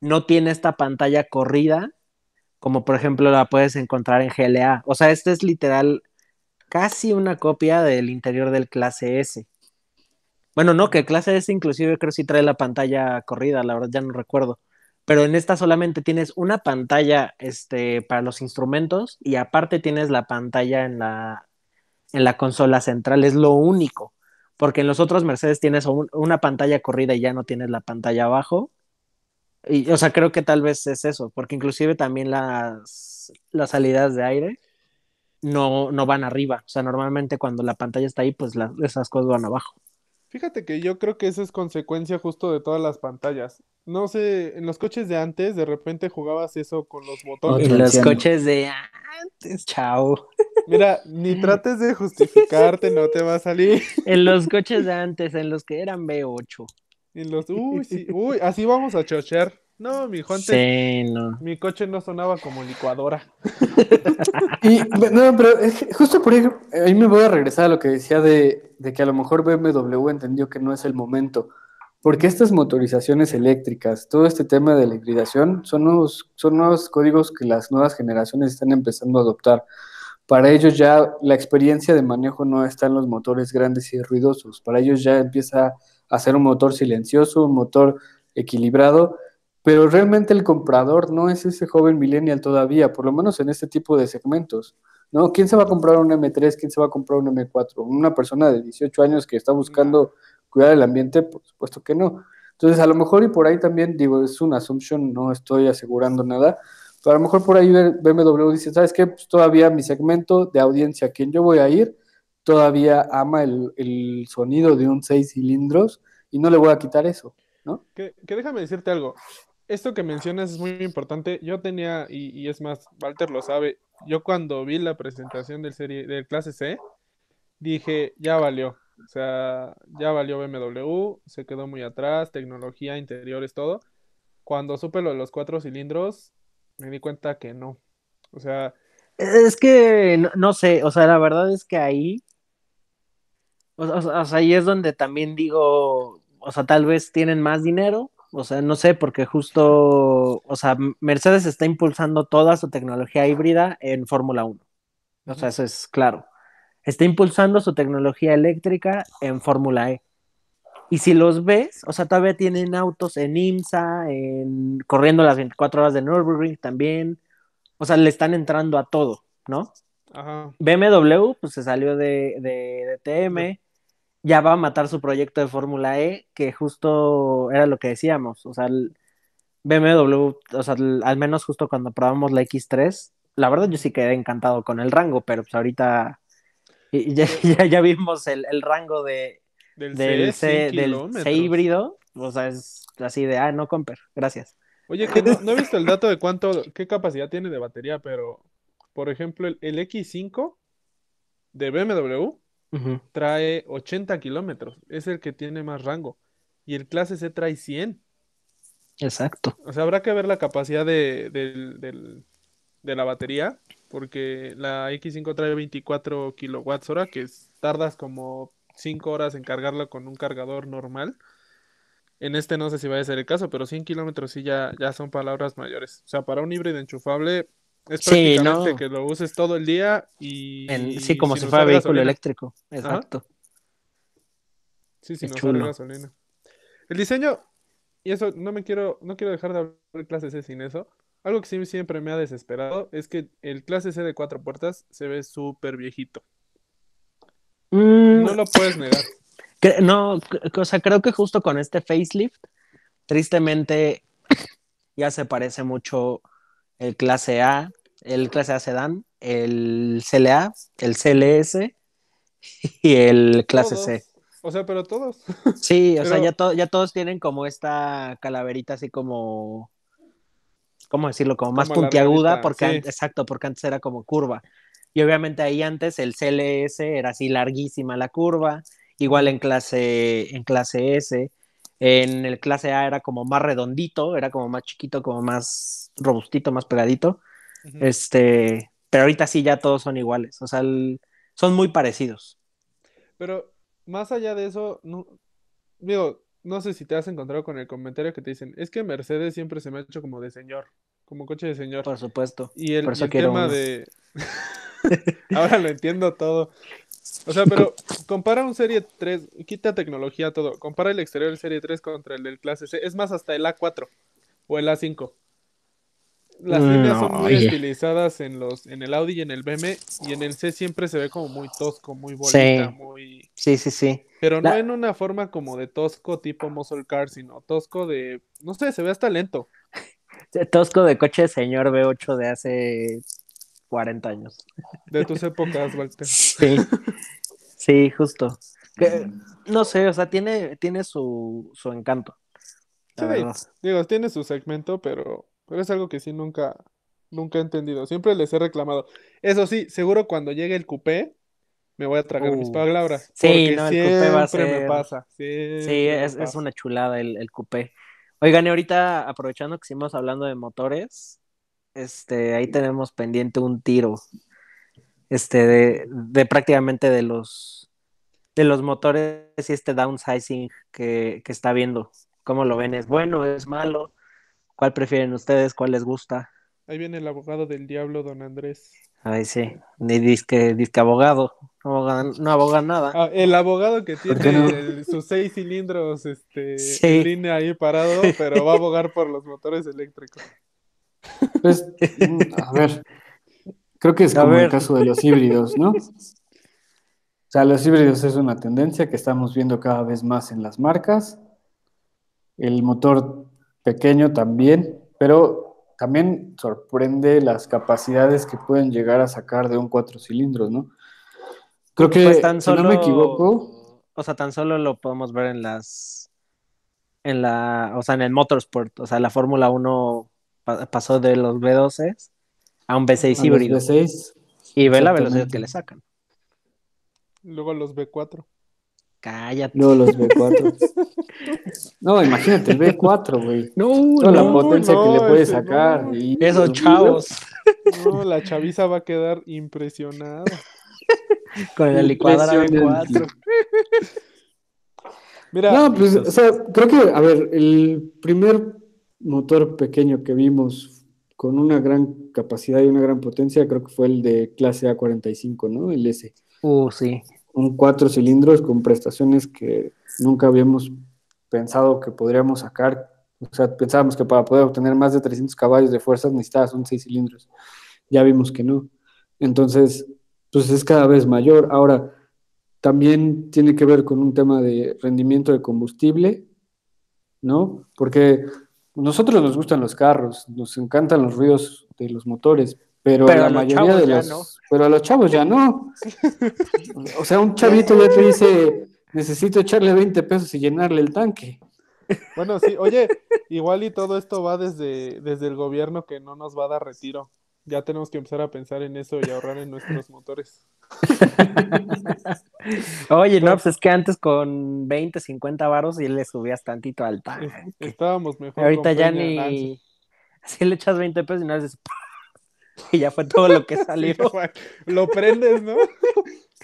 no tiene esta pantalla corrida, como por ejemplo la puedes encontrar en GLA. O sea, este es literal casi una copia del interior del clase S. Bueno, no, que el clase S inclusive creo sí trae la pantalla corrida, la verdad ya no recuerdo. Pero en esta solamente tienes una pantalla este, para los instrumentos y aparte tienes la pantalla en la, en la consola central, es lo único. Porque en los otros Mercedes tienes un- una pantalla corrida y ya no tienes la pantalla abajo. Y, o sea, creo que tal vez es eso, porque inclusive también las, las salidas de aire no, no van arriba. O sea, normalmente cuando la pantalla está ahí, pues la- esas cosas van abajo. Fíjate que yo creo que eso es consecuencia justo de todas las pantallas. No sé, en los coches de antes, de repente jugabas eso con los botones. Otro los coches de antes, chao. Mira, ni trates de justificarte, no te va a salir. En los coches de antes, en los que eran V8. En los, uy, sí, uy, así vamos a chochear. No, mi hijo, antes Sí, no. mi coche no sonaba como licuadora. Y, no, pero es que justo por ahí, ahí me voy a regresar a lo que decía de, de que a lo mejor BMW entendió que no es el momento. Porque estas motorizaciones eléctricas, todo este tema de la hibridación, son nuevos, son nuevos códigos que las nuevas generaciones están empezando a adoptar. Para ellos ya la experiencia de manejo no está en los motores grandes y ruidosos. Para ellos ya empieza a ser un motor silencioso, un motor equilibrado, pero realmente el comprador no es ese joven millennial todavía, por lo menos en este tipo de segmentos. ¿no? ¿Quién se va a comprar un M3? ¿Quién se va a comprar un M4? ¿Una persona de 18 años que está buscando cuidar el ambiente? Por supuesto que no. Entonces, a lo mejor y por ahí también, digo, es una assumption, no estoy asegurando nada, pero a lo mejor por ahí BMW dice, ¿sabes qué? Pues todavía mi segmento de audiencia a quien yo voy a ir, todavía ama el, el sonido de un 6 cilindros y no le voy a quitar eso, ¿no? Que, que déjame decirte algo. Esto que mencionas es muy importante. Yo tenía, y, y es más, Walter lo sabe, yo cuando vi la presentación del serie, del clase C, dije, ya valió. O sea, ya valió BMW, se quedó muy atrás, tecnología, interiores, todo. Cuando supe lo de los cuatro cilindros, me di cuenta que no. O sea, Es que no, sé, o sea, la verdad es que ahí, o sea, ahí es donde también digo, o sea, tal vez tienen más dinero, o sea, no sé, porque justo, o sea, Mercedes está impulsando toda su tecnología híbrida en Fórmula 1. O sea, eso es claro. Está impulsando su tecnología eléctrica en Fórmula E. Y si los ves, o sea, todavía tienen autos en IMSA, en corriendo las 24 horas de Nürburgring también. O sea, le están entrando a todo, ¿no? ajá. BMW, pues se salió de, de, de TM, ya va a matar su proyecto de Fórmula E, que justo era lo que decíamos. O sea, el BMW, o sea, el- al menos justo cuando probamos la X3, la verdad yo sí quedé encantado con el rango, pero pues ahorita ya, ya, ya vimos el, el rango de, Del del, C, 100 C, del kilómetros. C híbrido, o sea, es así de, ah, no, comper, gracias. Oye, que no, no he visto el dato de cuánto, qué capacidad tiene de batería, pero, por ejemplo, el, el X5 de BMW Ujú. trae 80 kilómetros, es el que tiene más rango. Y el clase C trae 100. Exacto. O sea, habrá que ver la capacidad de, del- del- de la batería, porque la X5 trae 24 kilowatts hora, que es- tardas como 5 horas en cargarla con un cargador normal. En este no sé si vaya a ser el caso, pero 100 kilómetros sí ya, ya son palabras mayores. O sea, para un híbrido enchufable es Sí, prácticamente no. que lo uses todo el día y En- sí, como si fuera vehículo gasolina. eléctrico. Exacto. Sí, Es usar chulo. gasolina. El diseño, y eso no me quiero, no quiero dejar de hablar de clase C sin eso. Algo que sí siempre me ha desesperado es que el clase C de cuatro puertas se ve súper viejito. Mm, No lo puedes negar. no, o sea, creo que justo con este facelift, tristemente ya se parece mucho el clase A, el clase A sedán, el CLA, el CLS y el clase C. O sea, pero todos. Sí, o sea, ya, to- ya todos tienen como esta calaverita así como, ¿cómo decirlo? Como más Como puntiaguda, porque sí. exacto, porque antes era como curva. Y obviamente ahí antes el CLS era así larguísima la curva, igual en clase, en clase S, en el clase A era como más redondito, era como más chiquito, como más robustito, más pegadito. Este, pero ahorita sí ya todos son iguales, o sea, el- son muy parecidos. Pero más allá de eso, no, digo, no sé si te has encontrado con el comentario que te dicen, es que Mercedes siempre se me ha hecho como de señor, como coche de señor. Por supuesto. Y el, por y el tema uno. de... Ahora lo entiendo todo. O sea, pero compara un Serie 3, quita tecnología todo. Compara el exterior del Serie 3 contra el del clase C. Es más, hasta el A4 o el A5. Las Mm, líneas son muy oye. estilizadas en los, en el Audi y en el BM, y en el C siempre se ve como muy tosco, muy bonita, Sí. muy... Sí, sí, sí. Pero no en una forma como de tosco tipo muscle car, sino tosco de... No sé, se ve hasta lento. Tosco de coche de señor V8 de hace 40 años. De tus épocas, Walter. Sí, sí, justo. Que, no sé, o sea, tiene, tiene su, su encanto. Sí, digo, tiene su segmento, pero, pero es algo que sí nunca, nunca he entendido. Siempre les he reclamado. Eso sí, seguro cuando llegue el coupé, me voy a tragar mis palabras. sí, porque no, el coupé va a siempre me pasa. Sí, siempre es, es una chulada el, el coupé. Oigan, y ahorita aprovechando que seguimos hablando de motores, este, ahí tenemos pendiente un tiro, este, de, de prácticamente de los, de los motores y este downsizing que, que está viendo. ¿Cómo lo ven? ¿Es bueno? ¿Es malo? ¿Cuál prefieren ustedes? ¿Cuál les gusta? Ahí viene el abogado del diablo, don Andrés. Ay, sí, ni disque, disque abogado, no aboga, no aboga nada. Ah, el abogado que ¿Por qué tiene no? el- sus seis cilindros este, Sí. en línea ahí parado, pero va a abogar por los motores eléctricos. Pues, mm, a ver, creo que es como el caso de los híbridos, ¿no? O sea, los híbridos es una tendencia que estamos viendo cada vez más en las marcas. El motor pequeño también, pero también sorprende las capacidades que pueden llegar a sacar de un cuatro cilindros, ¿no? Creo que, Pues tan si no me equivoco, o sea, tan solo lo podemos ver en las, en la, o sea, en el motorsport, o sea, la Fórmula 1 pa- pasó de los V12 a un V6 a los híbrido V6, y ve la velocidad que le sacan. Luego los B4. Cállate. luego los V4. No, imagínate, el V4, güey. No, Toda la no, potencia que le no, puede sacar. no. y Esos chavos No, la chaviza va a quedar impresionada. con la licuadora Impresionante. V4. Mira, No, pues, o sea, creo que, a ver, el primer motor pequeño que vimos con una gran capacidad y una gran potencia, creo que fue el de clase A45, ¿no? El S. Uh, sí. Un cuatro cilindros con prestaciones que nunca habíamos pensado que podríamos sacar. O sea, pensábamos que para poder obtener más de 300 caballos de fuerza necesitabas un seis cilindros. Ya vimos que no. Entonces, pues es cada vez mayor. Ahora, también tiene que ver con un tema de rendimiento de combustible, ¿no? Porque nosotros nos gustan los carros, nos encantan los ruidos de los motores, pero, Pero la a los mayoría chavos de ya los, no. pero a los chavos ya no. O sea, un chavito ya te dice, necesito echarle 20 pesos y llenarle el tanque. bueno, sí, oye, igual y todo esto va desde, desde el gobierno que no nos va a dar retiro. Ya tenemos que empezar a pensar en eso y ahorrar en nuestros motores. Oye, no, pues es que antes con 20, 50 varos y le subías tantito al tanque. Estábamos mejor Ahorita ya ni. Así le echas 20 pesos y no haces. Y ya fue todo lo que salió. Lo prendes, ¿no?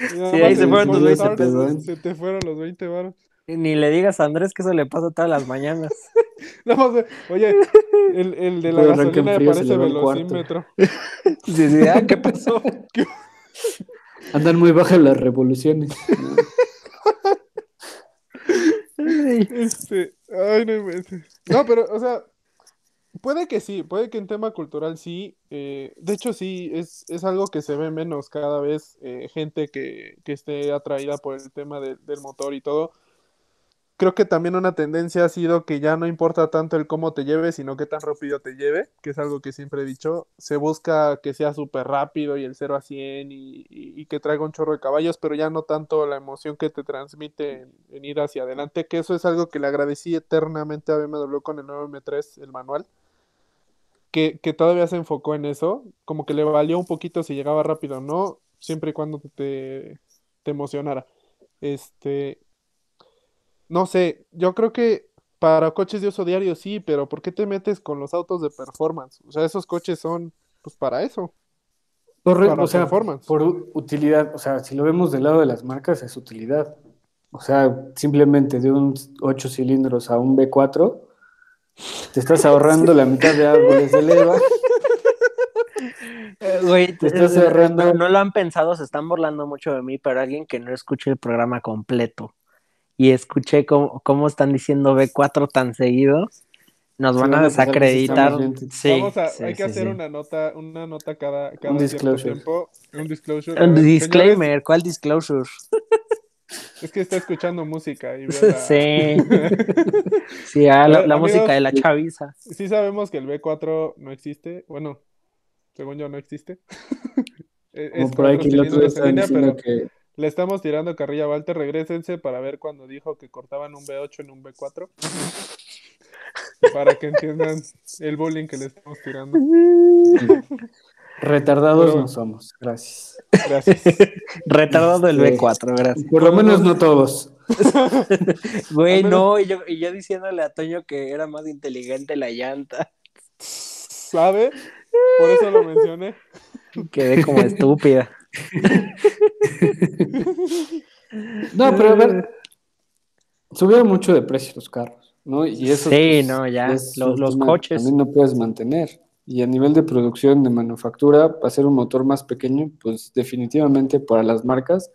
Sí, ahí se fueron tus small 20 start, pesos. Se te fueron los 20 baros. Ni le digas a Andrés que eso le pasa todas las mañanas. Más, oye, el, el de la gasolina me parece velocímetro. Sí, sí, ah, ¿qué pasó? Andan muy bajas las revoluciones. ¿no? Este, ay, no. No, pero, o sea, puede que sí, puede que en tema cultural sí. eh, de hecho, sí, es, es algo que se ve menos cada vez, eh, gente que, que esté atraída por el tema de- del motor y todo. Creo que también una tendencia ha sido que ya no importa tanto el cómo te lleve, sino qué tan rápido te lleve, que es algo que siempre he dicho. Se busca que sea súper rápido y el 0 a 100 y, y- que traiga un chorro de caballos, pero ya no tanto la emoción que te transmite en, ir hacia adelante, que eso es algo que le agradecí eternamente a BMW con el nuevo M3, el manual, que, que todavía se enfocó en eso, como que le valió un poquito si llegaba rápido o no, siempre y cuando te, te emocionara. Este, no sé, yo creo que para coches de uso diario sí, pero ¿por qué te metes con los autos de performance? O sea, esos coches son pues para eso. Corre- para o sea, performance. por utilidad, o sea, si lo vemos del lado de las marcas, es utilidad. O sea, simplemente de un 8 cilindros a un B4, te estás ahorrando la mitad de árboles de leva. Eh, Güey, Te estás eh, cerrando. no, no lo han pensado, se están burlando mucho de mí, pero alguien que no escuche el programa completo y escuché cómo, cómo están diciendo B4 tan seguido, nos van a desacreditar. Sí, Vamos a, sí, hay que sí, hacer sí. una nota, una nota cada, cada Un cierto disclosure. tiempo. Un disclosure. Un disclaimer, señores, ¿cuál disclosure? es que está escuchando música y la- Sí. Sí, ah, la, amigos, música de la chaviza. Sí sabemos que el B4 no existe. Bueno, según yo no existe. Es- Como es por ahí que el otro diciendo pero que le estamos tirando carrilla a Walter. Regrésense para ver cuando dijo que cortaban un B8 en un B4. para que entiendan el bullying que le estamos tirando. retardados Pero- no somos. Gracias. Gracias. Retardado el Sí. B4, gracias. Por lo menos no todos. Güey, no, y yo, y yo diciéndole a Toño que era más inteligente la llanta. ¿Sabe? Por eso lo mencioné. Quedé como estúpida. No, pero a ver, subieron mucho de precio los carros, ¿no? Y eso Sí, pues, no, ya, es los que coches. También no puedes mantener. Y a nivel de producción, de manufactura, hacer un motor más pequeño, pues definitivamente para las marcas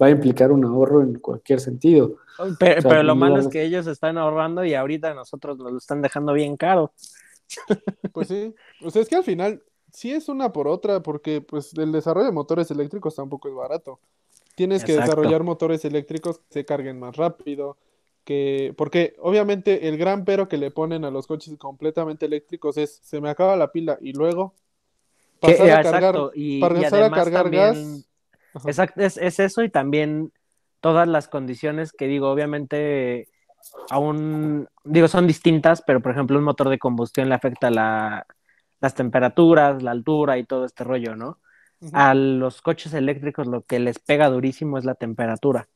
va a implicar un ahorro en cualquier sentido. Pero, O sea, pero lo malo es que ellos están ahorrando y ahorita nosotros nos lo están dejando bien caro. Pues sí. O sea, es que al final sí es una por otra, porque pues el desarrollo de motores eléctricos tampoco es barato. Tienes que desarrollar motores eléctricos que se carguen más rápido, que porque obviamente el gran pero que le ponen a los coches completamente eléctricos es se me acaba la pila y luego pasar a exacto, cargar, y, pasar y a cargar también- gas. Exacto, es, es eso y también todas las condiciones que digo, obviamente aún, digo, son distintas, pero por ejemplo un motor de combustión le afecta la, las temperaturas, la altura y todo este rollo, ¿no? A los coches eléctricos lo que les pega durísimo es la temperatura.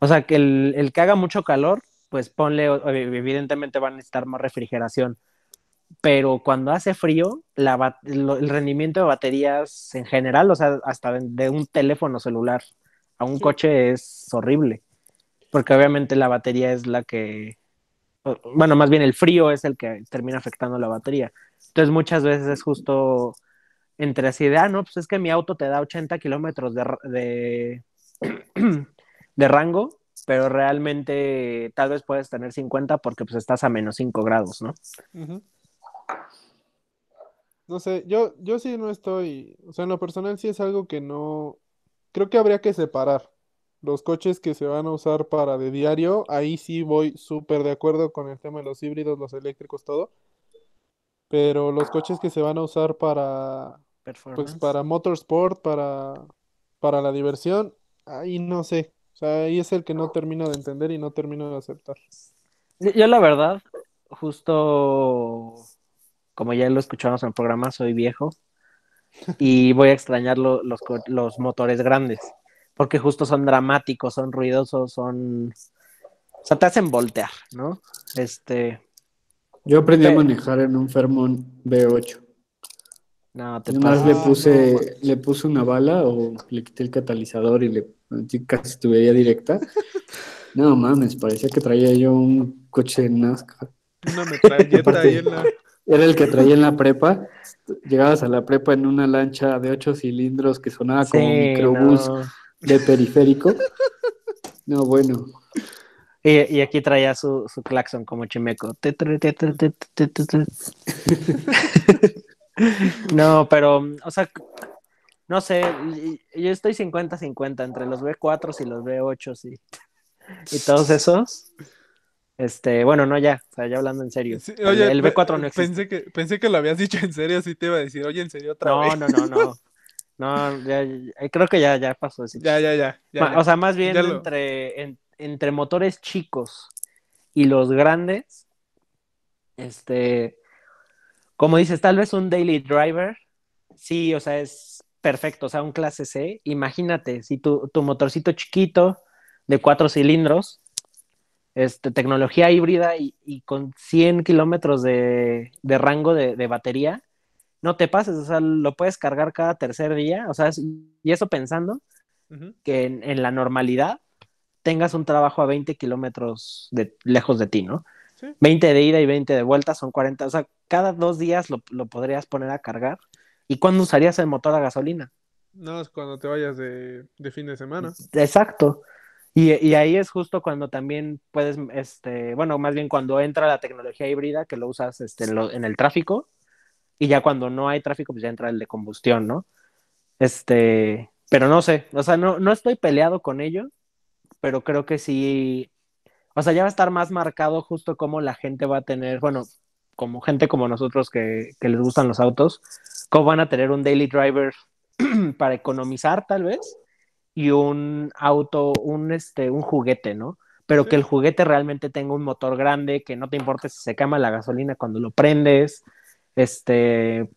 O sea, que el, el que haga mucho calor, pues ponle, evidentemente van a necesitar más refrigeración. Pero cuando hace frío, la lo- el rendimiento de baterías en general, o sea, hasta de, de un teléfono celular a un Sí. coche es horrible. Porque obviamente la batería es la que, bueno, más bien el frío es el que termina afectando la batería. Entonces muchas veces es justo entre así de, ah, no, pues es que mi auto te da 80 kilómetros de, de, rango, pero realmente tal vez puedes tener 50 porque pues estás a menos 5 grados, ¿no? No sé, yo, yo sí no estoy, o sea, en lo personal sí es algo que no, creo que habría que separar los coches que se van a usar para de diario, ahí sí voy súper de acuerdo con el tema de los híbridos, los eléctricos, todo, pero los coches que se van a usar para, pues para motorsport, para, para la diversión, ahí no sé, o sea, ahí es el que no termino de entender y no termino de aceptar. Yo, la verdad, justo como ya lo escuchamos en el programa, soy viejo y voy a extrañar lo- los, los motores grandes, porque justo son dramáticos, son ruidosos, son... O sea, te hacen voltear, ¿no? Este... Yo aprendí a manejar en un Fairmont B8. No, te pasas. le no, puse, le puse una bala o le quité el catalizador y le casi tubería directa. No mames, parecía que traía yo un coche de NASCAR. Una metralleta Aparte- ahí en la... Era el que traía en la prepa. Llegabas a la prepa en una lancha de ocho cilindros que sonaba como Sí, microbús no. de periférico. No, bueno. Y, y aquí traía su, su claxon como chimeco. No, pero, o sea, no sé, yo estoy 50-50 entre los B4 y los B8 y, y todos esos. Este, bueno, no ya, o sea, ya hablando en serio. Sí, El- oye, el pe- B4 no existe. Pensé que, pensé que lo habías dicho en serio, sí te iba a decir, oye, en serio otra No, vez. no, no, no. No, ya, ya- creo que ya, ya pasó ese Ya, ya, ya. O sea, más bien lo- entre, en- entre motores chicos y los grandes, este, como dices, tal vez un daily driver, sí, o sea, es perfecto, o sea, un clase C. Imagínate, si tu, tu motorcito chiquito de cuatro cilindros, este, tecnología híbrida y, y con 100 kilómetros de, de rango de, de batería, no te pases, o sea, lo puedes cargar cada tercer día, o sea, y eso pensando que en, en la normalidad tengas un trabajo a 20 kilómetros de, lejos de ti, ¿no? Sí. 20 de ida y 20 de vuelta son 40, o sea, cada dos días lo, lo podrías poner a cargar. ¿Y cuándo usarías el motor a gasolina? No, es cuando te vayas de, de fin de semana. Exacto. Y, y ahí es justo cuando también puedes, este, bueno, más bien cuando entra la tecnología híbrida que lo usas este, en, lo- en el tráfico y ya cuando no hay tráfico pues ya entra el de combustión, ¿no? Este, pero no sé, o sea, no, no estoy peleado con ello, pero creo que sí, o sea, ya va a estar más marcado justo cómo la gente va a tener, bueno, como gente como nosotros que, que les gustan los autos, cómo van a tener un daily driver para economizar tal vez y un auto, un, este, un juguete, ¿no? Pero que el juguete realmente tenga un motor grande, que no te importe si se quema la gasolina cuando lo prendes, este,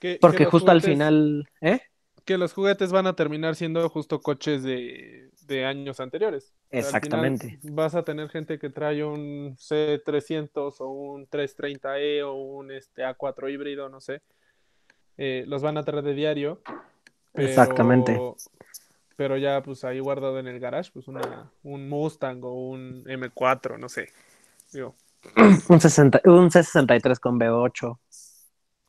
Que- que porque justo al final, ¿eh? Que los juguetes van a terminar siendo justo coches de, de años anteriores. Exactamente. final vas a tener gente que trae un C300 o un 330e o un este, A4 híbrido, no sé. Eh, los van a traer de diario. pero- Exactamente. Pero ya, pues ahí guardado en el garage, pues una, un Mustang o un M4, no sé. Digo, Un, 60, un C63 con V8.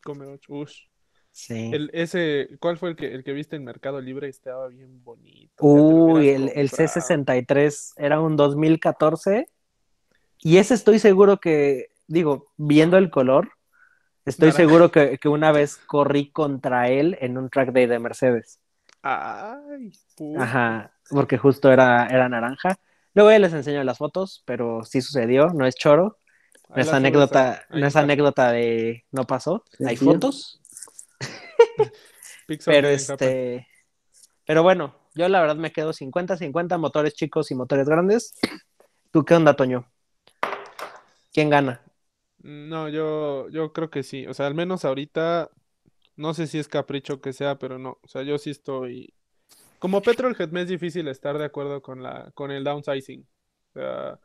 come ocho, ush. Sí. El, ese, ¿cuál fue el que, el que viste en Mercado Libre? Estaba bien bonito. Uy, el, el comprado. C63 era un 2014 y ese estoy seguro que, digo, viendo el color, estoy Naranja. seguro que, que una vez corrí contra él en un track day de Mercedes. Ay. Ajá, porque justo era, era naranja. Luego ya les enseño las fotos, pero sí sucedió, no es choro, no es anécdota, no es anécdota de no pasó, hay fotos, Pixar pero Happen. este, pero bueno, yo la verdad me quedo 50-50 motores chicos y motores grandes. ¿Tú qué onda, Toño? ¿Quién gana? No, yo, yo creo que sí. O sea, al menos ahorita, no sé si es capricho que sea, pero no. O sea, yo sí estoy. Como Petrolhead me es difícil estar de acuerdo con la, con el downsizing. O sea,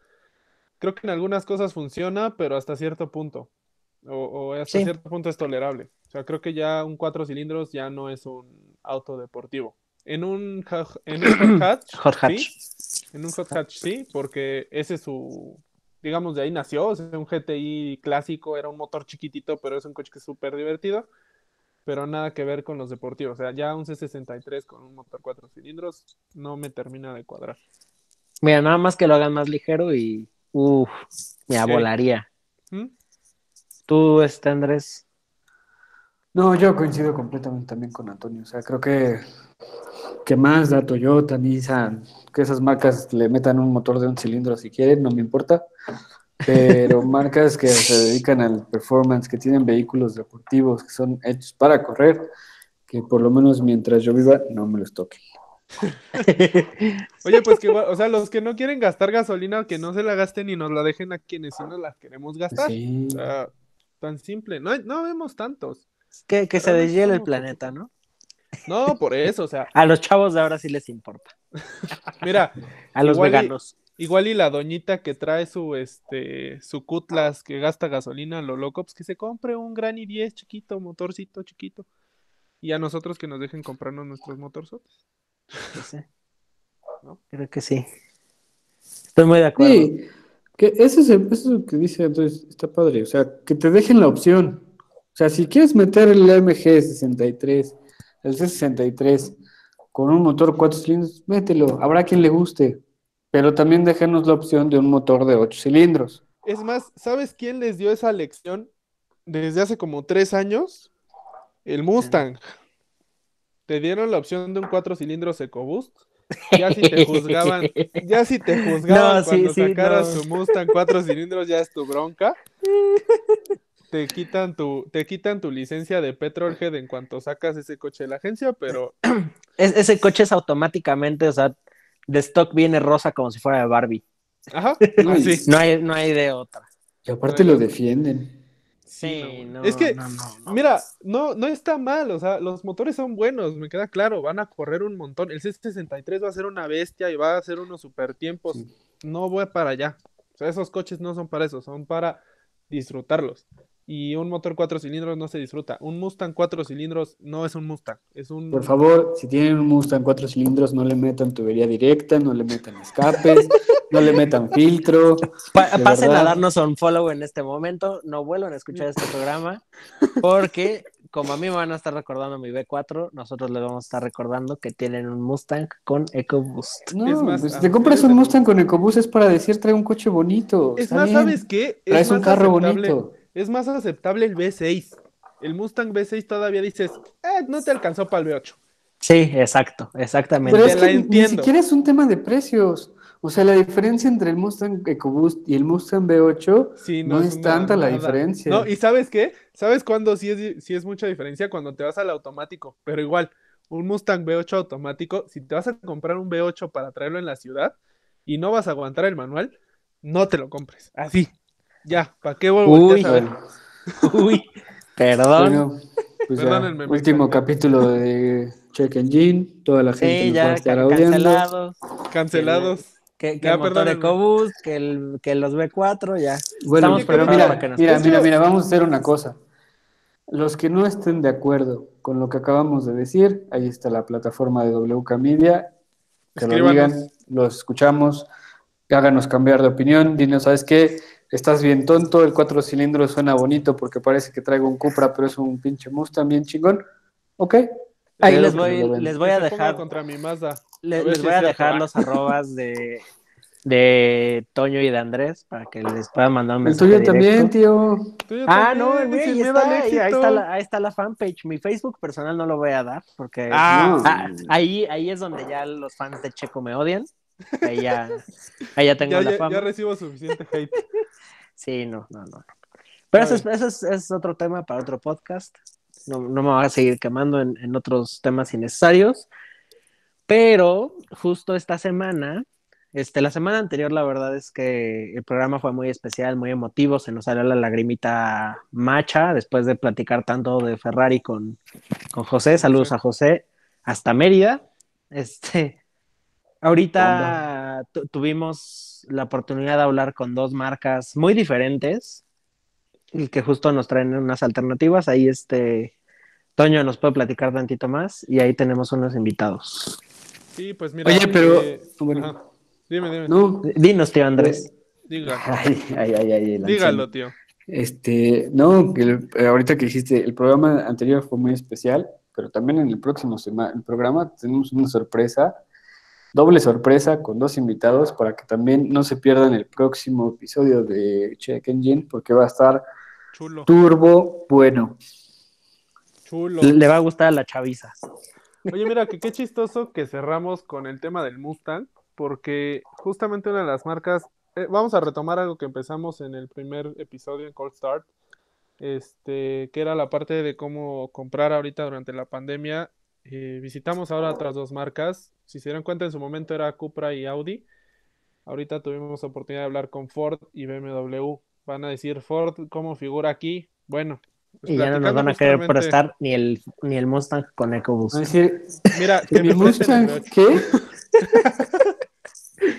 creo que en algunas cosas funciona, pero hasta cierto punto. O, o hasta Sí. cierto punto es tolerable. O sea, creo que ya un cuatro cilindros ya no es un auto deportivo. En un, en un hot hatch, Hot hatch. sí, en un hot hatch sí, porque ese es su, digamos, de ahí nació, o sea, un GTI clásico, era un motor chiquitito, pero es un coche que es súper divertido, pero nada que ver con los deportivos, o sea, ya un C63 con un motor cuatro cilindros no me termina de cuadrar. Mira, nada más que lo hagan más ligero y uff, me Sí. volaría. ¿Mm? Tú, este Andrés, No, yo coincido completamente también con Antonio. O sea, creo que, que Mazda, Toyota, Nissan, que esas marcas le metan un motor de un cilindro si quieren, no me importa. Pero marcas que se dedican al performance, que tienen vehículos deportivos, que son hechos para correr, que por lo menos mientras yo viva, no me los toque. Oye, pues que igual, o sea, los que no quieren gastar gasolina, que no se la gasten y nos la dejen a quienes sí nos la queremos gastar. Sí. O sea, tan simple. No, hay- no vemos tantos. Que, que se deshiele el somos planeta, ¿no? No, por eso, o sea, A los chavos de ahora sí les importa. mira, A los Igual y- veganos. igual y la doñita que trae su, este, su cutlas que gasta gasolina, lo loco, pues que se compre un Granny 10 chiquito, motorcito chiquito. Y a nosotros que nos dejen comprarnos nuestros motorzotes. Sí. ¿No? Creo que sí. Estoy muy de acuerdo. Sí, que eso es, el- eso es lo que dice entonces, está padre, o sea, que te dejen la opción. O sea, si quieres meter el MG63, el C63 con un motor 4 cilindros, mételo, habrá quien le guste, pero también déjanos la opción de un motor de 8 cilindros. Es más, ¿sabes quién les dio esa lección desde hace como tres años? El Mustang. Te dieron la opción de un cuatro cilindros EcoBoost. Ya si te juzgaban, ya si te juzgaban No, cuando sí, sacaras no. tu Mustang cuatro cilindros, ya es tu bronca. Te quitan tu, te quitan tu licencia de Petrolhead en cuanto sacas ese coche de la agencia, pero Es- ese coche es automáticamente, o sea, de stock viene rosa como si fuera de Barbie. ajá, No, hay, no hay de otra. Y aparte lo defienden. Sí, no, es que, no, no, no. mira, no, no está mal, o sea, los motores son buenos, me queda claro, van a correr un montón. El C63 va a ser una bestia y va a hacer unos super tiempos. Sí. No voy para allá. O sea, esos coches no son para eso, son para disfrutarlos. Y un motor cuatro cilindros no se disfruta. Un Mustang cuatro cilindros no es un Mustang, es un... Por favor, si tienen un Mustang cuatro cilindros, no le metan tubería directa, no le metan escapes, no le metan filtro. Pa- pasen a darnos un follow en este momento, no vuelvan a escuchar este programa, porque como a mí me van a estar recordando mi B4, nosotros les vamos a estar recordando que tienen un Mustang con EcoBoost. No, Es más, pues, te compras un Mustang con EcoBoost es para decir trae un coche bonito. Es más, bien. ¿sabes qué? Es Traes un carro aceptable- bonito. Es más aceptable el V6. El Mustang V6 todavía dices, eh, no te alcanzó para el V8. Sí, exacto, exactamente. Pero te es que ni siquiera es un tema de precios. O sea, la diferencia entre el Mustang EcoBoost y el Mustang V8 Sí, no, es tanta la diferencia. No, y ¿sabes qué? ¿Sabes cuándo sí es, sí es mucha diferencia? Cuando te vas al automático. Pero igual, un Mustang V8 automático, si te vas a comprar un V8 para traerlo en la ciudad y no vas a aguantar el manual, no te lo compres. Así. Ya, ¿para qué Uy. volteas a? Uy, perdón. Bueno, pues ya, último capítulo de Check Engine. Toda la gente sí, nos va a ya estar ca- audiendo. cancelados. Cancelados. Que, que Ya, el motor perdónenme. EcoBoost, que, el, que los B4, ya. Bueno, Estamos pero mira, para que nos mira, mira, mira, vamos a hacer una cosa. Los que no estén de acuerdo con lo que acabamos de decir, ahí está la plataforma de WK Media. Que lo digan, los escuchamos, háganos cambiar de opinión, dinos, ¿sabes qué? Estás bien tonto, el cuatro cilindros suena bonito porque parece que traigo un Cupra, pero es un pinche Mustang bien chingón. Ok. Ahí les voy, les voy a dejar, contra mi Mazda. les si voy a dejar los arrobas de, de Toño y de Andrés para que les puedan mandar un El mensaje tuyo también, directo. tío. Tuyo Ah, también, no, el mío ahí está, ahí, ahí está la, ahí está la fanpage. Mi Facebook personal no lo voy a dar porque Ah, Ah, ahí, ahí es donde ya los fans de Checo me odian. Ahí ya, ahí ya tengo ya, la ya- fama. ya recibo suficiente hate. Sí, no, no, no. Pero eso, es, eso es, es otro tema para otro podcast. No, no me voy a seguir quemando en, en otros temas innecesarios. Pero justo esta semana, este, la semana anterior, la verdad es que el programa fue muy especial, muy emotivo. Se nos salió la lagrimita macha después de platicar tanto de Ferrari con, con José. Saludos Sí. a José hasta Mérida. Este, ahorita tu- tuvimos la oportunidad de hablar con dos marcas muy diferentes y que justo nos traen unas alternativas. Ahí este Toño nos puede platicar tantito más y ahí tenemos unos invitados. Sí, pues mira. Oye, pero- eh, bueno. Dime, dime. No. Dinos, tío Andrés. Dígalo. Ay, ay, ay, Dígalo, tío. Este, no, el- eh, ahorita que dijiste, el programa anterior fue muy especial, pero también en el próximo sema- el programa tenemos una sorpresa, doble sorpresa con dos invitados para que también no se pierdan el próximo episodio de Check Engine porque va a estar Chulo, turbo bueno. chulo. Le va a gustar a la chaviza. Oye, mira, que qué chistoso que cerramos con el tema del Mustang, porque justamente una de las marcas, eh, vamos a retomar algo que empezamos en el primer episodio en Cold Start, este, que era la parte de cómo comprar ahorita durante la pandemia. Eh, visitamos ahora otras dos marcas. Si se dieron cuenta, en su momento era Cupra y Audi. Ahorita tuvimos oportunidad de hablar con Ford y BMW. Van a decir Ford, ¿cómo figura aquí? Bueno, pues Y ya no nos van a querer prestar ni el, ni el Mustang con EcoBoost. decir, Mira, que ¿mi me presten el Mustang V8. qué?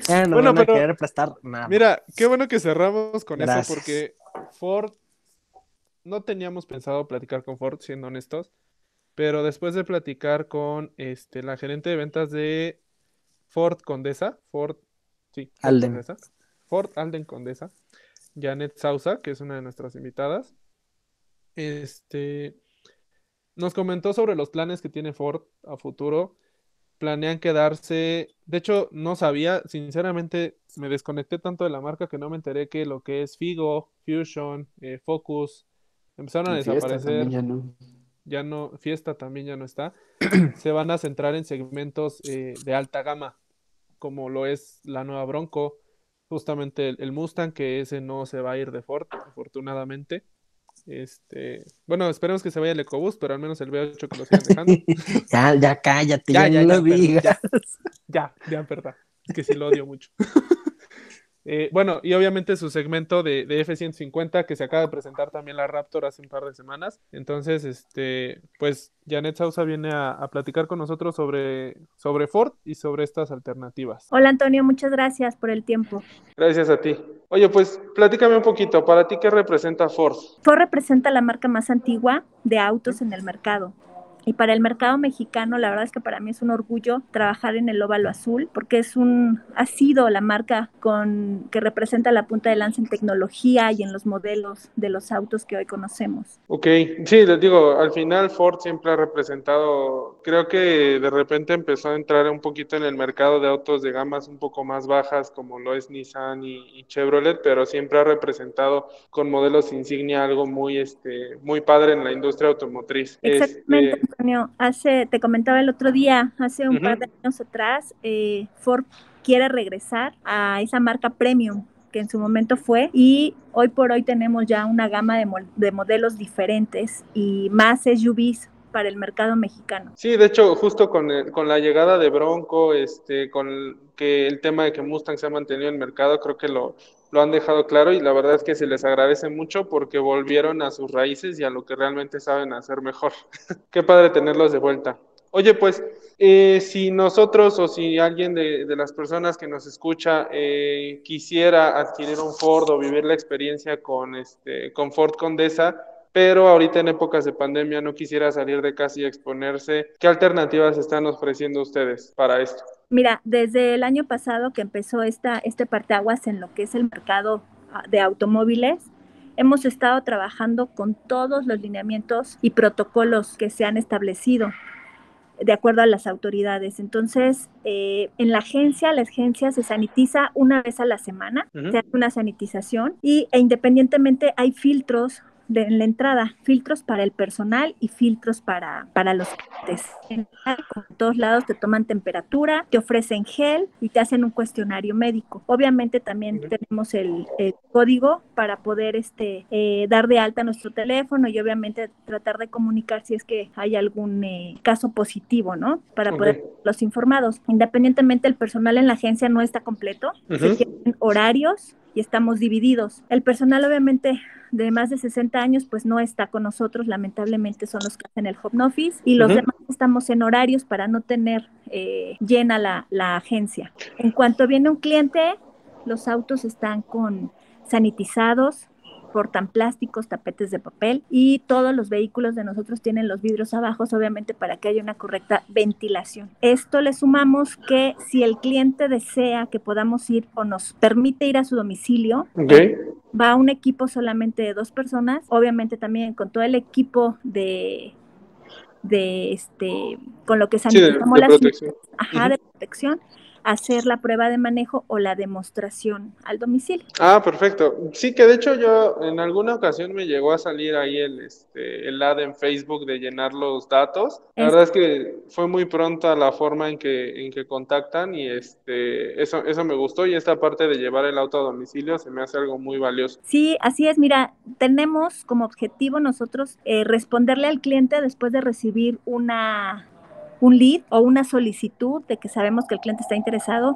Ya no Bueno, van a pero- querer prestar nada. Mira, qué bueno que cerramos con Gracias. eso porque Ford no teníamos pensado platicar con Ford, siendo honestos, pero después de platicar con este la gerente de ventas de Ford Condesa, Ford, sí, Ford Alden. Condesa, Ford Alden Condesa, Janet Sousa, que es una de nuestras invitadas, este nos comentó sobre los planes que tiene Ford a futuro. Planean quedarse, de hecho no sabía, sinceramente me desconecté tanto de la marca que no me enteré que lo que es Figo, Fusion, eh, Focus, empezaron a desaparecer, también ya no. Ya no, Fiesta también ya no está, se van a centrar en segmentos eh, de alta gama, como lo es la nueva Bronco, justamente el, el Mustang, que ese no se va a ir de Ford, afortunadamente. Este, bueno, esperemos que se vaya el EcoBoost, pero al menos el V8 que lo sigan dejando. Ya, ya cállate, Ya, ya, ya, no ya, lo perdón, digas. Ya, ya, verdad. Que sí lo odio mucho. Eh, bueno, y obviamente su segmento de, de, F-150 que se acaba de presentar también la Raptor hace un par de semanas. Entonces, este, pues Janet Sousa viene a, a, platicar con nosotros sobre, sobre Ford y sobre estas alternativas. Hola Antonio, muchas gracias por el tiempo. Gracias a ti. Oye, pues platícame un poquito, ¿para ti qué representa Ford? Ford representa la marca más antigua de autos en el mercado. Y para el mercado mexicano, la verdad es que para mí es un orgullo trabajar en el óvalo azul, porque es un, ha sido la marca con, que representa la punta de lanza en tecnología y en los modelos de los autos que hoy conocemos. Ok, sí, les digo, al final Ford siempre ha representado, creo que de repente empezó a entrar un poquito en el mercado de autos de gamas un poco más bajas, como lo es Nissan y, y Chevrolet, pero siempre ha representado con modelos insignia algo muy, este, muy padre en la industria automotriz. Exactamente. Este, Antonio, hace, te comentaba el otro día, hace un uh -huh. par de años atrás, eh, Ford quiere regresar a esa marca premium que en su momento fue y hoy por hoy tenemos ya una gama de, de modelos diferentes y más SUVs para el mercado mexicano. Sí, de hecho, justo con, el, con la llegada de Bronco, este, con el, que el tema de que Mustang se ha mantenido en el mercado, creo que lo, lo han dejado claro y la verdad es que se les agradece mucho porque volvieron a sus raíces y a lo que realmente saben hacer mejor. Qué padre tenerlos de vuelta. Oye, pues, eh, si nosotros o si alguien de, de las personas que nos escucha eh, quisiera adquirir un Ford o vivir la experiencia con, este, con Ford Condesa, pero ahorita en épocas de pandemia no quisiera salir de casa y exponerse, ¿qué alternativas están ofreciendo ustedes para esto? Mira, desde el año pasado que empezó esta, este parteaguas en lo que es el mercado de automóviles, hemos estado trabajando con todos los lineamientos y protocolos que se han establecido de acuerdo a las autoridades. Entonces, eh, en la agencia, la agencia se sanitiza una vez a la semana, uh -huh. se hace una sanitización y e independientemente hay filtros de en la entrada, filtros para el personal y filtros para, para los clientes. En todos lados te toman temperatura, te ofrecen gel y te hacen un cuestionario médico. Obviamente también tenemos el, el, código para poder este, eh, dar de alta nuestro teléfono y obviamente tratar de comunicar si es que hay algún eh, caso positivo, ¿no? Para okay. poder los informados. Independientemente el personal en la agencia no está completo, uh -huh. se tienen horarios y estamos divididos. El personal obviamente de más de 60 años pues no está con nosotros, lamentablemente son los que hacen el home office y los uh -huh. demás estamos en horarios para no tener eh, llena la, la agencia. En cuanto viene un cliente, los autos están con sanitizados, portan plásticos, tapetes de papel y todos los vehículos de nosotros tienen los vidrios abajo, obviamente para que haya una correcta ventilación. Esto le sumamos que si el cliente desea que podamos ir o nos permite ir a su domicilio, okay. va un equipo solamente de dos personas, obviamente también con todo el equipo de de este con lo que sanitizamos sí, de, de protección. Ajá, uh -huh. de protección hacer la prueba de manejo o la demostración al domicilio. Ah, perfecto. Sí, que de hecho yo en alguna ocasión me llegó a salir ahí el, este, el ad en Facebook de llenar los datos. La es... verdad es que fue muy pronta la forma en que, en que contactan y este, eso, eso me gustó y esta parte de llevar el auto a domicilio se me hace algo muy valioso. Sí, así es. Mira, tenemos como objetivo nosotros eh, responderle al cliente después de recibir una un lead o una solicitud de que sabemos que el cliente está interesado,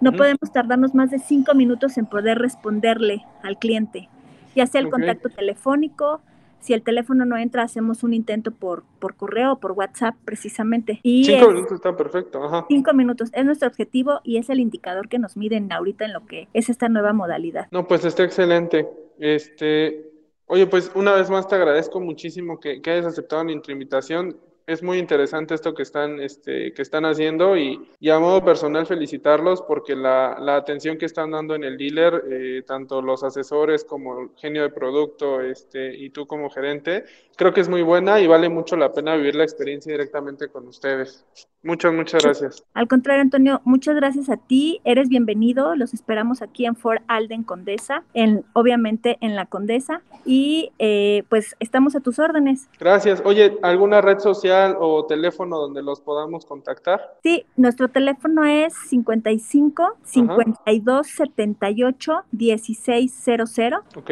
no uh -huh. podemos tardarnos más de cinco minutos en poder responderle al cliente, ya sea el okay. contacto telefónico, si el teléfono no entra, hacemos un intento por, por correo o por WhatsApp precisamente. Y cinco es, minutos está perfecto. Ajá. Cinco minutos es nuestro objetivo y es el indicador que nos miden ahorita en lo que es esta nueva modalidad. No, pues está excelente. Este, oye, pues una vez más te agradezco muchísimo que, que hayas aceptado nuestra invitación es muy interesante esto que están, este, que están haciendo y, y a modo personal felicitarlos porque la, la, atención que están dando en el dealer, eh, tanto los asesores como el genio de producto este, y tú como gerente, creo que es muy buena y vale mucho la pena vivir la experiencia directamente con ustedes. Muchas, muchas gracias. Al contrario, Antonio, muchas gracias a ti. Eres bienvenido. Los esperamos aquí en Fort Alden Condesa, en, obviamente en la Condesa. Y eh, pues estamos a tus órdenes. Gracias. Oye, ¿alguna red social o teléfono donde los podamos contactar? Sí, nuestro teléfono es 55 52 78 1600. Ok.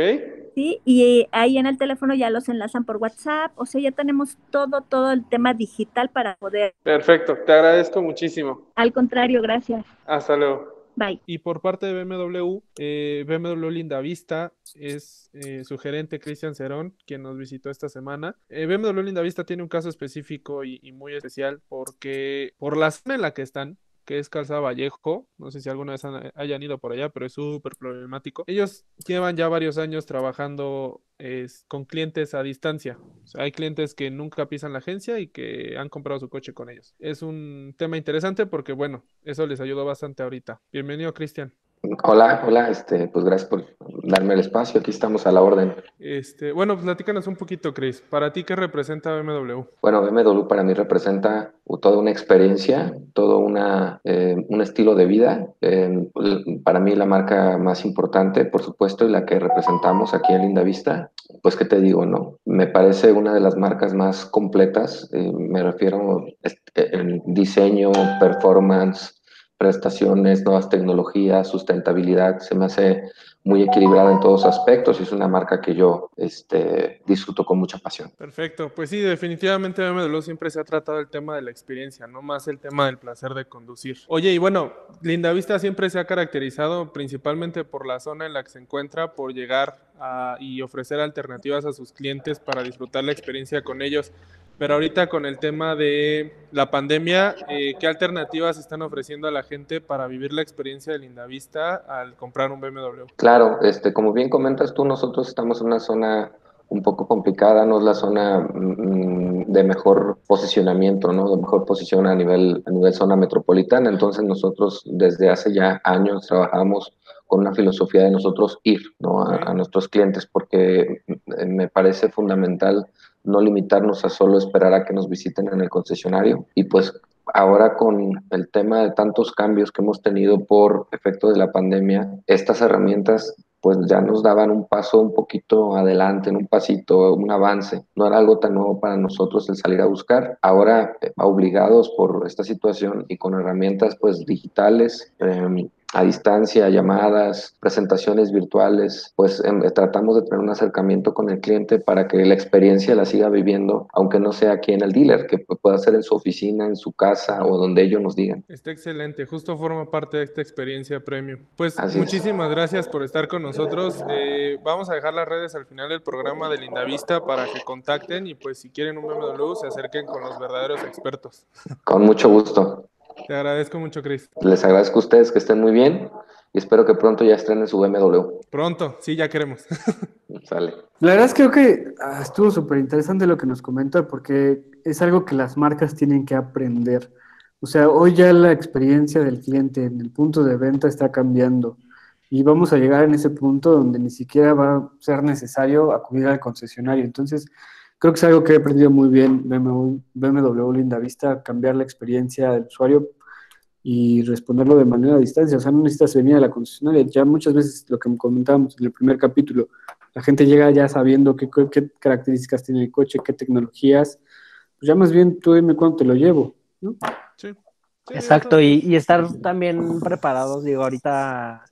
Sí, y ahí en el teléfono ya los enlazan por WhatsApp, o sea, ya tenemos todo, todo el tema digital para poder. Perfecto, te agradezco muchísimo. Al contrario, gracias. Hasta luego. Bye. Y por parte de BMW, eh, BMW Linda Vista es eh, su gerente Cristian Cerón, quien nos visitó esta semana. Eh, BMW Linda Vista tiene un caso específico y, y muy especial porque por la zona en la que están, que es Calzada Vallejo. No sé si alguna vez hayan ido por allá, pero es súper problemático. Ellos llevan ya varios años trabajando con clientes a distancia. O sea, hay clientes que nunca pisan la agencia y que han comprado su coche con ellos. Es un tema interesante porque, bueno, eso les ayudó bastante ahorita. Bienvenido, Cristian. Hola, hola, este, pues gracias por darme el espacio, aquí estamos a la orden. Este, bueno, pues platícanos un poquito, Chris. ¿Para ti qué representa BMW? Bueno, BMW para mí representa toda una experiencia, todo una, eh, un estilo de vida. Eh, para mí la marca más importante, por supuesto, y la que representamos aquí en Linda Vista, pues qué te digo, ¿no? Me parece una de las marcas más completas, eh, me refiero este, en diseño, performance, prestaciones, nuevas tecnologías, sustentabilidad, se me hace muy equilibrada en todos aspectos y es una marca que yo este, disfruto con mucha pasión. Perfecto, pues sí, definitivamente BMW siempre se ha tratado el tema de la experiencia, no más el tema del placer de conducir. Oye, y bueno, Lindavista siempre se ha caracterizado principalmente por la zona en la que se encuentra, por llegar a, y ofrecer alternativas a sus clientes para disfrutar la experiencia con ellos. Pero ahorita con el tema de la pandemia, eh, ¿qué alternativas están ofreciendo a la gente para vivir la experiencia de Lindavista al comprar un BMW? Claro, este, como bien comentas tú, nosotros estamos en una zona un poco complicada, no es la zona mm, de mejor posicionamiento, ¿no? De mejor posición a nivel, a nivel zona metropolitana. Entonces nosotros desde hace ya años trabajamos con una filosofía de nosotros ir, ¿no? A, a nuestros clientes, porque me parece fundamental no limitarnos a solo esperar a que nos visiten en el concesionario. Y pues ahora con el tema de tantos cambios que hemos tenido por efecto de la pandemia, estas herramientas pues ya nos daban un paso un poquito adelante, un pasito, un avance. No era algo tan nuevo para nosotros el salir a buscar. Ahora, eh, obligados por esta situación y con herramientas pues digitales, eh, a distancia, llamadas, presentaciones virtuales, pues eh, tratamos de tener un acercamiento con el cliente para que la experiencia la siga viviendo, aunque no sea aquí en el dealer, que pueda ser en su oficina, en su casa o donde ellos nos digan. Está excelente, justo forma parte de esta experiencia premium. Pues Así muchísimas es. gracias por estar con nosotros. Eh, vamos a dejar las redes al final del programa de Lindavista para que contacten y pues si quieren un BMW se acerquen con los verdaderos expertos. Con mucho gusto. Te agradezco mucho, Chris. Les agradezco a ustedes que estén muy bien y espero que pronto ya estrenen su BMW. Pronto, sí, ya queremos. Sale. La verdad es que creo que ah, estuvo súper interesante lo que nos comenta porque es algo que las marcas tienen que aprender. O sea, hoy ya la experiencia del cliente en el punto de venta está cambiando y vamos a llegar en ese punto donde ni siquiera va a ser necesario acudir al concesionario. Entonces, creo que es algo que he aprendido muy bien BMW, BMW Linda Vista, cambiar la experiencia del usuario y responderlo de manera a distancia. O sea, no necesitas venir a la concesionaria. Ya muchas veces lo que comentábamos en el primer capítulo, la gente llega ya sabiendo qué, qué características tiene el coche, qué tecnologías. Pues ya más bien tú dime cuánto te lo llevo, ¿no? Sí. sí Exacto, y, y, estar también preparados, digo, ahorita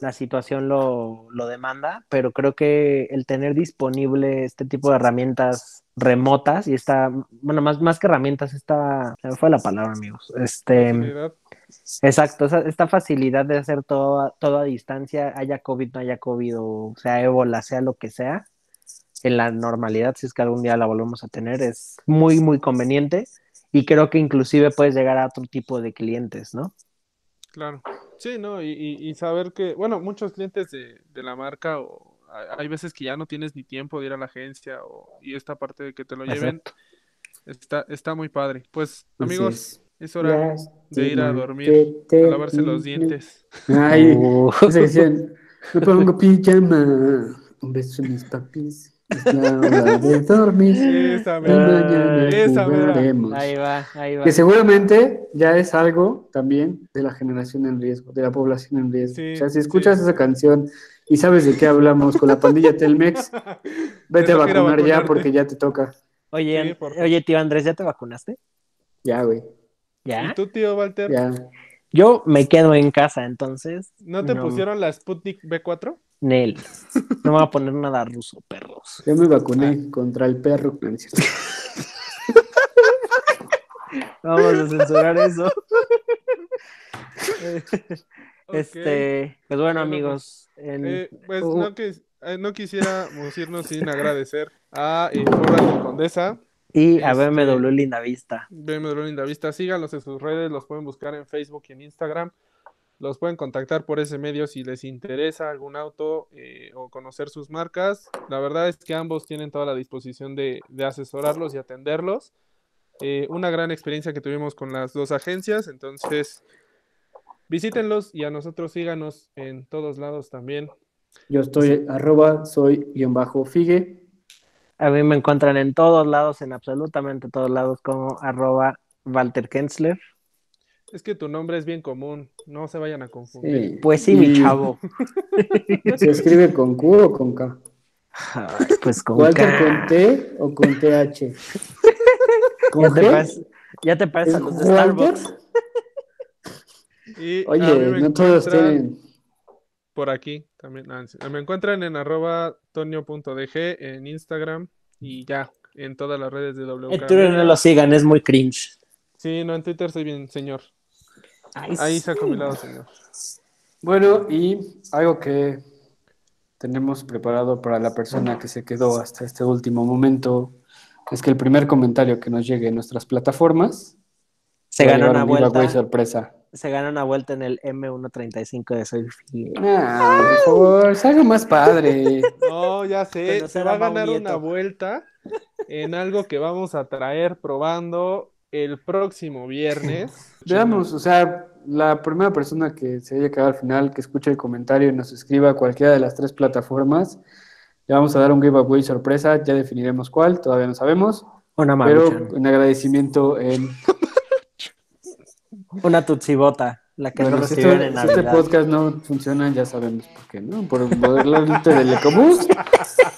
la situación lo, lo, demanda, pero creo que el tener disponible este tipo de herramientas remotas y esta, bueno, más, más que herramientas, esta, se me fue la palabra, amigos, este, Facilidad. exacto, esta facilidad de hacer todo, todo a distancia, haya COVID, no haya COVID, o sea ébola, sea lo que sea, en la normalidad, si es que algún día la volvemos a tener, es muy, muy conveniente y creo que inclusive puedes llegar a otro tipo de clientes, ¿no? Claro. Sí, ¿no? Y, y, y saber que, bueno, muchos clientes de, de, la marca, o hay veces que ya no tienes ni tiempo de ir a la agencia, o, y esta parte de que te lo lleven, está, está muy padre. Pues, amigos, es, es hora de ir a dormir, a lavarse los dientes. Ay, se decían, me pongo pijama, un beso mis papis. Es la hora de dormir. Esa mera, esa mera. Ahí va, ahí va. Que seguramente ya es algo también de la generación en riesgo, de la población en riesgo. Sí, o sea, si escuchas sí. esa canción y sabes de qué hablamos con la pandilla Telmex, vete a vacunar ya porque ya te toca. Oye, sí, oye, tío Andrés, ¿ya te vacunaste? Ya, güey. ¿Ya? ¿Y tú, tío Walter? Ya. Yo me quedo en casa, entonces. ¿No te no. pusieron la Sputnik B4? Nel. No me voy a poner nada ruso, perros. Yo me vacuné ah. contra el perro. Vamos a censurar eso. Este, pues bueno, Bueno, amigos, en- Eh, pues Uh. no, que, eh, no quisiéramos irnos sin agradecer a eh, Porras de Condesa, y a este- BMW Linda Vista. BMW Linda Vista. Síganlos en sus redes, los pueden buscar en Facebook y en Instagram. Los pueden contactar por ese medio si les interesa algún auto eh, o conocer sus marcas. La verdad es que ambos tienen toda la disposición de, de asesorarlos y atenderlos. Eh, una gran experiencia que tuvimos con las dos agencias, entonces visítenlos y a nosotros síganos en todos lados también. Yo estoy arroba, soy guion bajo figue. A mí me encuentran en todos lados, en absolutamente todos lados, como arroba Walter Kensler. Es que tu nombre es bien común, no se vayan a confundir. Sí. Pues sí, mi chavo. ¿Se escribe con Q o con K? Ay, pues con ¿Walter K. con T o con TH? Ya ¿Con te G? parece, ya te parece ¿Es a los de? Starbucks. Y Oye, no todos tienen. por aquí también. ah. Me encuentran en arroba tonio.dg en Instagram y ya, en todas las redes de WK. En Twitter no lo sigan, es muy cringe. Sí, no, en Twitter soy bien, señor. Ay, Ahí saco mi lado, señor. Bueno, y algo que tenemos preparado para la persona que se quedó hasta este último momento es que el primer comentario que nos llegue en nuestras plataformas se gana una un giveaway vuelta. sorpresa. Se gana una vuelta en el M135 de Soy Fiel. Ah, por favor, es algo más padre. No, ya sé, Pero se va a ganar Mau una Nieto. vuelta en algo que vamos a traer probando el próximo viernes. Veamos, o sea, la primera persona que se haya quedado al final, que escuche el comentario y nos escriba a cualquiera de las tres plataformas, le vamos a dar un giveaway sorpresa, ya definiremos cuál, todavía no sabemos, Una pero maruchan. en agradecimiento en... Una tutsibota, la que Bueno, nos si este, en si este podcast no funciona, ya sabemos por qué, ¿no? Por el del Ecobús,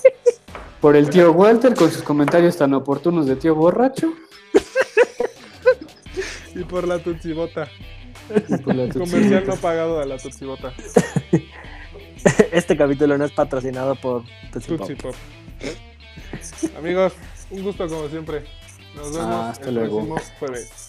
por el tío Walter con sus comentarios tan oportunos de tío borracho, Y por la Tutsibota. Comercial no pagado a la Tutsibota. Este capítulo no es patrocinado por Tutsi Pop. Tutsi Pop. Amigos, un gusto como siempre. Nos vemos Ah, hasta el luego. próximo jueves.